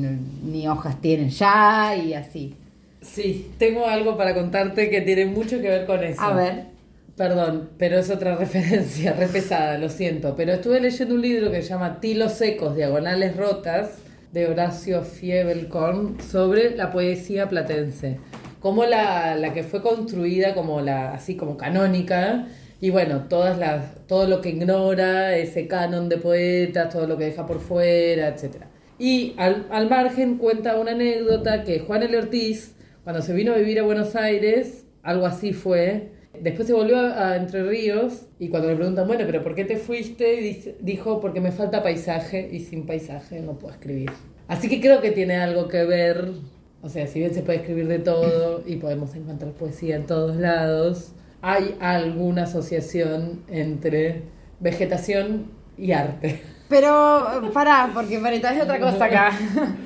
ni hojas tienen ya y así. Sí, tengo algo para contarte que tiene mucho que ver con eso. A ver. Perdón, pero es otra referencia, re pesada, lo siento. Pero estuve leyendo un libro que se llama Tilos secos, diagonales rotas, de Horacio Fiebelkorn, sobre la poesía platense. Como la, la que fue construida como la, así como canónica. Y bueno, todas las, todo lo que ignora ese canon de poetas, todo lo que deja por fuera, etc. Y al, al margen cuenta una anécdota que Juan L. Ortiz, cuando se vino a vivir a Buenos Aires, algo así fue, Después se volvió a, Entre Ríos y cuando le preguntan, bueno, pero ¿por qué te fuiste? Dijo, porque me falta paisaje y sin paisaje no puedo escribir. Así que creo que tiene algo que ver, o sea, si bien se puede escribir de todo y podemos encontrar poesía en todos lados, hay alguna asociación entre vegetación y arte. Pero pará, porque Marita, hay otra cosa acá.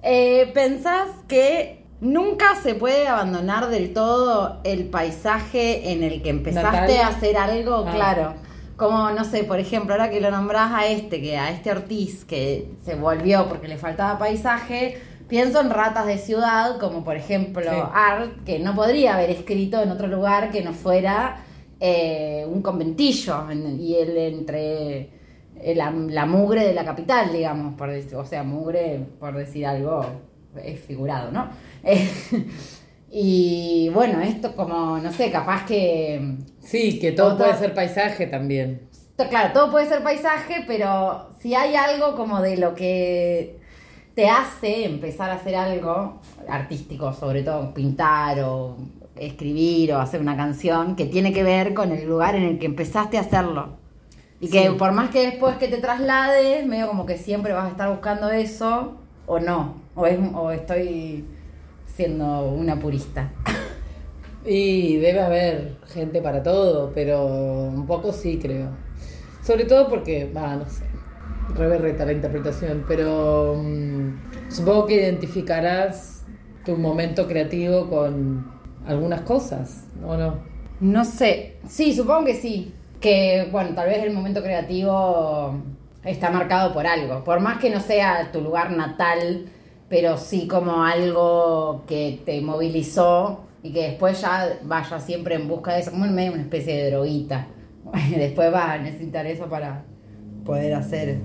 Eh, ¿Pensás que nunca se puede abandonar del todo el paisaje en el que empezaste Natal. a hacer algo? Ah. Claro. Como, no sé, por ejemplo, ahora que lo nombrás a este, que a este Ortiz, que se volvió porque le faltaba paisaje, pienso en ratas de ciudad, como por ejemplo Sí. Art, que no podría haber escrito en otro lugar que no fuera eh, un conventillo, en- y él entre eh, la, la mugre de la capital, digamos, por o sea, mugre, por decir algo, es figurado, ¿no? Eh, y bueno, esto como, no sé, capaz que... Sí, que todo puede ser paisaje también. Claro, todo puede ser paisaje, pero si hay algo como de lo que te hace empezar a hacer algo artístico, sobre todo pintar o escribir o hacer una canción, que tiene que ver con el lugar en el que empezaste a hacerlo. Y que Sí. por más que después que te traslades, medio como que siempre vas a estar buscando eso, o no, o, es, o estoy siendo una purista. Y debe haber gente para todo, pero un poco sí creo. Sobre todo porque, va, no sé, re berreta la interpretación, pero mm, supongo que identificarás tu momento creativo con algunas cosas, ¿o no? No sé, sí, supongo que sí. Que, bueno, tal vez el momento creativo está marcado por algo. Por más que no sea tu lugar natal, pero sí como algo que te movilizó y que después ya vaya siempre en busca de eso, como en medio una especie de droguita. Después vas a necesitar eso para poder hacer.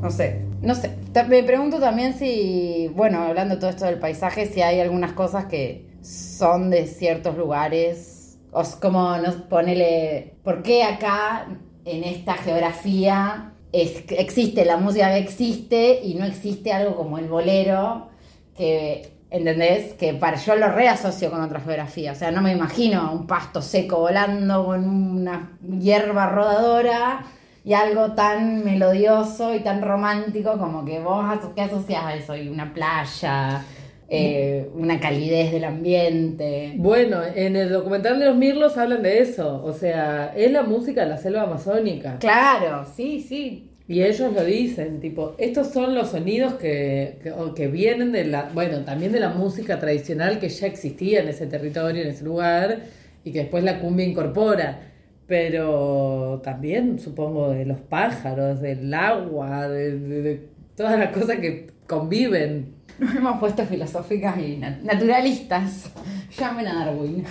No sé, no sé. Me pregunto también si, bueno, hablando todo esto del paisaje, si hay algunas cosas que son de ciertos lugares. O como nos ponele, ¿por qué acá en esta geografía es- existe la música existe y no existe algo como el bolero? Que, ¿entendés? Que para yo lo reasocio con otra geografía. O sea, no me imagino un pasto seco volando con una hierba rodadora y algo tan melodioso y tan romántico como que vos ¿qué asocias a eso? Y una playa, eh, una calidez del ambiente. Bueno, en el documental de los Mirlos hablan de eso, o sea, es la música de la selva amazónica. Claro, sí, sí. Y ellos lo dicen, tipo, estos son los sonidos que, que, vienen de la, bueno, también de la música tradicional que ya existía en ese territorio, en ese lugar, y que después la cumbia incorpora. Pero también, supongo, de los pájaros, del agua, de, de- de todas las cosas que conviven. Nos hemos puesto filosóficas y nat- naturalistas. Llamen a Darwin.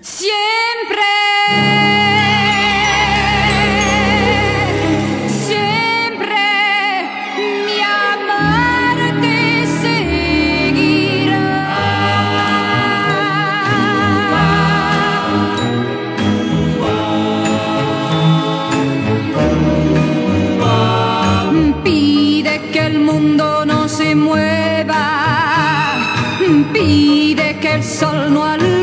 Siempre, sol no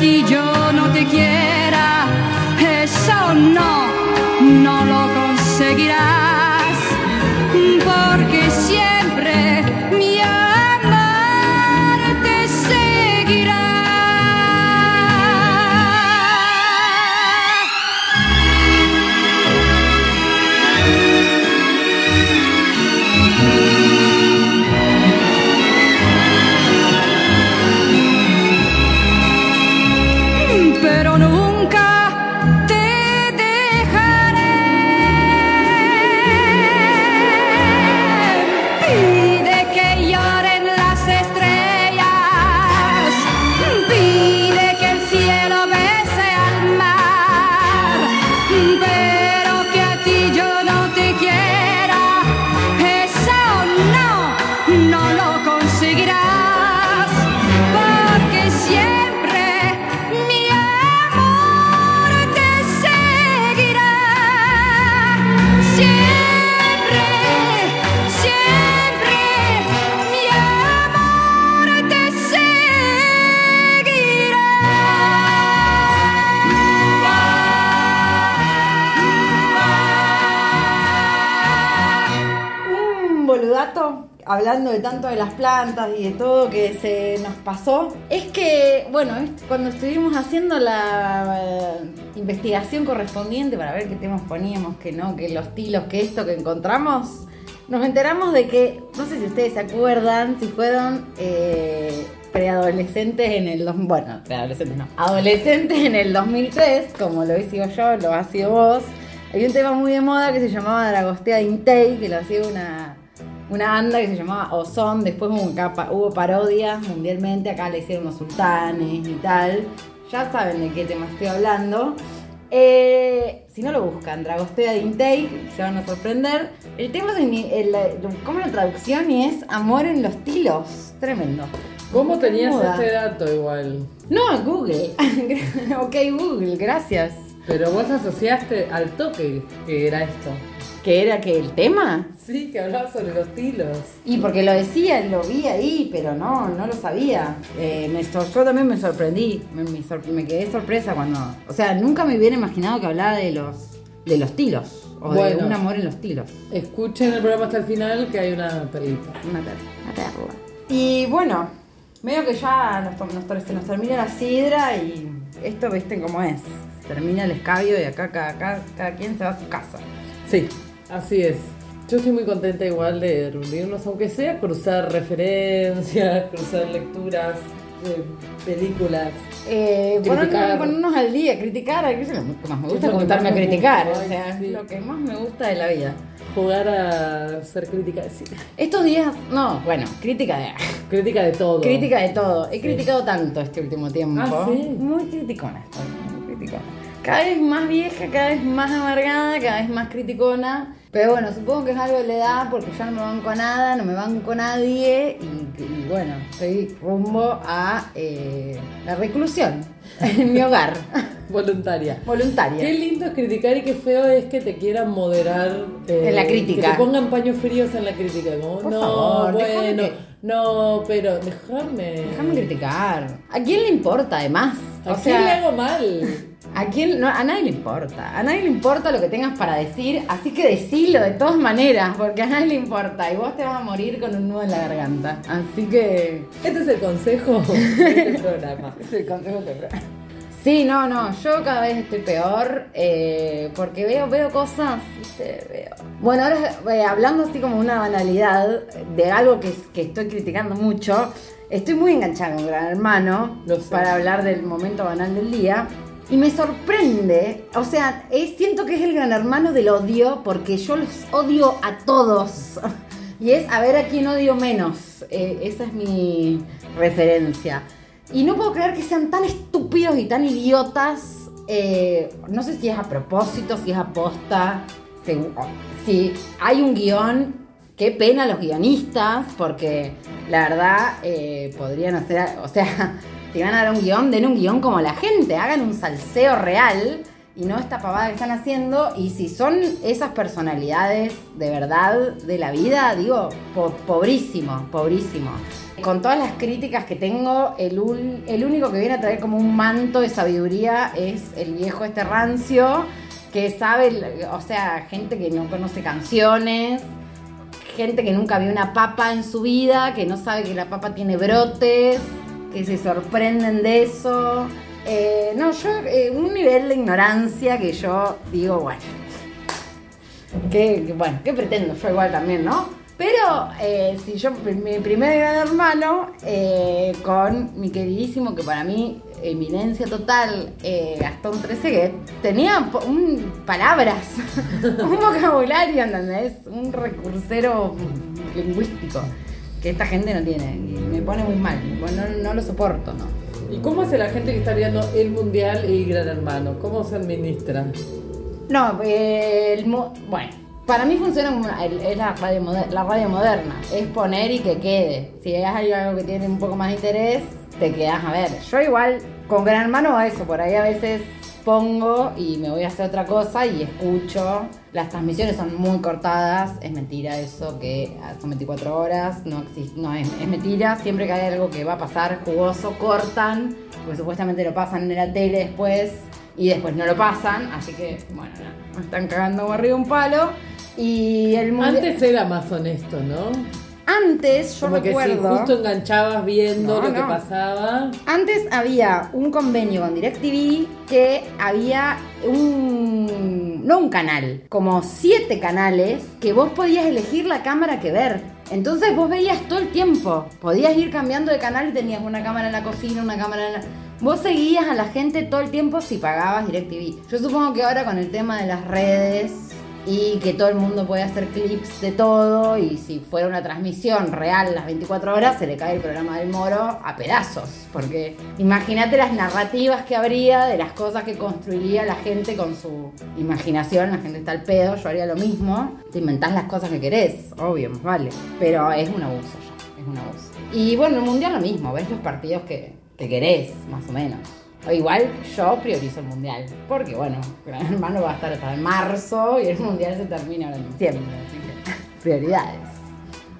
ti yo no te quiera, eso no, no lo conseguirás, porque siempre hablando de tanto de las plantas y de todo que se nos pasó, es que, bueno, cuando estuvimos haciendo la eh, investigación correspondiente para ver qué temas poníamos, que no, que los tilos, que esto que encontramos, nos enteramos de que, no sé si ustedes se acuerdan, si fueron eh, preadolescentes en el... Bueno, preadolescentes no, adolescentes en el 2003, como lo he sido yo, lo ha sido vos. Hay un tema muy de moda que se llamaba Dragostea Intei, que lo hacía una, una banda que se llamaba Ozón. Después hubo, parodias mundialmente, acá le hicieron los sultanes y tal. Ya saben de qué tema estoy hablando. Eh, si no lo buscan, Dragostea de Intei, se van a sorprender. El tema es, el- como la traducción y es Amor en los tilos. Tremendo. ¿Cómo tenías este dato igual? No, Google. ok, Google, gracias. Pero vos asociaste al toque que era esto. ¿Qué era que el tema? Sí, que hablaba sobre los tilos. Y porque lo decía, lo vi ahí, pero no, no lo sabía. Eh, me yo también me sorprendí, me, me sor- me quedé sorpresa cuando... O sea, nunca me hubiera imaginado que hablaba de los, de los tilos, o de un amor en los tilos. Escuchen el programa hasta el final que hay una perlita. Una perla, una perla. Y bueno, medio que ya nos, nos, se nos termina la sidra y esto, viste cómo es. Termina el escabio y acá cada, cada, cada quien se va a su casa. Sí, así es. Yo estoy muy contenta igual de reunirnos, aunque sea cruzar referencias, cruzar lecturas, eh, películas. Eh, Criticar. ponernos, al día, criticar, que es lo que más me gusta, juntarme a criticar. gusta, o sea, sí. lo que más me gusta de la vida. Jugar a ser crítica de cine. Estos días, no, bueno, crítica de. Crítica de todo. Crítica de todo. He Sí. criticado tanto este último tiempo. Ah, ¿sí? Muy criticona estoy, Cada vez más vieja, cada vez más amargada, cada vez más criticona. Pero bueno, supongo que es algo de la edad porque ya no me banco a nada, no me banco a nadie y, y bueno, estoy rumbo a eh, la reclusión en mi hogar. Voluntaria. Voluntaria. Qué lindo es criticar y qué feo es que te quieran moderar. eh, En la crítica. Que te pongan paños fríos en la crítica. Como, Por no, favor, bueno, no, pero déjame. Déjame criticar. ¿A quién le importa además? ¿A quién le hago mal? ¿A quién? No, a nadie le importa. A nadie le importa lo que tengas para decir, así que decilo de todas maneras, porque a nadie le importa. Y vos te vas a morir con un nudo en la garganta. Así que. Este es el consejo de este programa. Es el consejo que Sí, no, no, yo cada vez estoy peor eh, porque veo, veo cosas, ¿viste? Veo. Bueno, ahora eh, hablando así como una banalidad de algo que, que estoy criticando mucho, estoy muy enganchada con Gran Hermano para hablar del momento banal del día. Y me sorprende, o sea, es- siento que es el gran hermano del odio porque yo los odio a todos. Y es a ver a quién odio menos. Eh, esa es mi referencia. Y no puedo creer que sean tan estúpidos y tan idiotas. eh, no sé si es a propósito, si es aposta. Si, si hay un guion, qué pena los guionistas, porque la verdad eh, podrían hacer, o sea, si van a dar un guion, den un guion como la gente, hagan un salseo real y no esta pavada que están haciendo. Y si son esas personalidades de verdad de la vida, digo, po- pobrísimo, pobrísimo. Con todas las críticas que tengo, el, ul- el único que viene a traer como un manto de sabiduría es el viejo este rancio, que sabe, o sea, gente que no conoce canciones, gente que nunca vio una papa en su vida, que no sabe que la papa tiene brotes, que se sorprenden de eso. Eh, no, yo, eh, un nivel de ignorancia que yo digo, bueno, que, que, bueno, ¿qué pretendo? Yo igual también, ¿no? Pero eh, si yo, mi primer gran hermano, eh, con mi queridísimo, que para mí, eminencia total, eh, Gastón Treseguet, tenía un, palabras, un vocabulario, ¿entendés? Un recursero lingüístico que esta gente no tiene. Y me pone muy mal, bueno, no, no lo soporto, ¿no? ¿Y cómo hace la gente que está viendo el mundial y Gran Hermano? ¿Cómo se administra? No, eh, el bueno, para mí funciona como la radio, moderna. Es poner y que quede. Si hay algo que tiene un poco más de interés, te quedas a ver. Yo igual, con Gran Hermano eso, por ahí a veces pongo y me voy a hacer otra cosa y escucho. Las transmisiones son muy cortadas, es mentira eso que son 24 horas, no existe, no es, mentira, siempre que hay algo que va a pasar jugoso, cortan, porque supuestamente lo pasan en la tele después y después no lo pasan, así que bueno, no, me están cagando arriba un palo. Y el mundial- Antes era más honesto, ¿no? antes yo Como que si recuerdo. justo enganchabas viendo No, lo que pasaba. Antes había un convenio con DirecTV que había un. no un canal, como siete canales que vos podías elegir la cámara que ver. Entonces vos veías todo el tiempo. Podías ir cambiando de canal y tenías una cámara en la cocina, una cámara en la. Vos seguías a la gente todo el tiempo si pagabas DirecTV. Yo supongo que ahora con el tema de las redes y que todo el mundo puede hacer clips de todo y si fuera una transmisión real las 24 horas se le cae el programa del moro a pedazos porque imagínate las narrativas que habría de las cosas que construiría la gente con su imaginación la gente está al pedo yo haría lo mismo te inventás las cosas que querés obvio vale pero es un abuso ya es un abuso. Y bueno el mundial lo mismo ves los partidos que, que querés más o menos igual yo priorizo el mundial, porque bueno, Gran Hermano va a estar hasta en marzo y el mundial se termina ahora en diciembre, así que prioridades.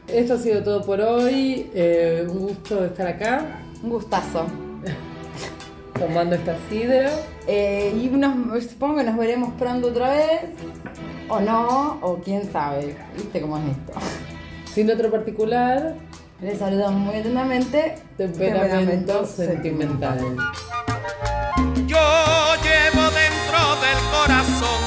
Esto ha sido todo por hoy. Eh, un gusto estar acá Un gustazo. tomando esta sidra. Eh, y nos, supongo que nos veremos pronto otra vez, o no, o quién sabe, viste cómo es esto. Sin otro particular, Les saludamos muy atentamente. temperamento sentimental. Yo llevo dentro del corazón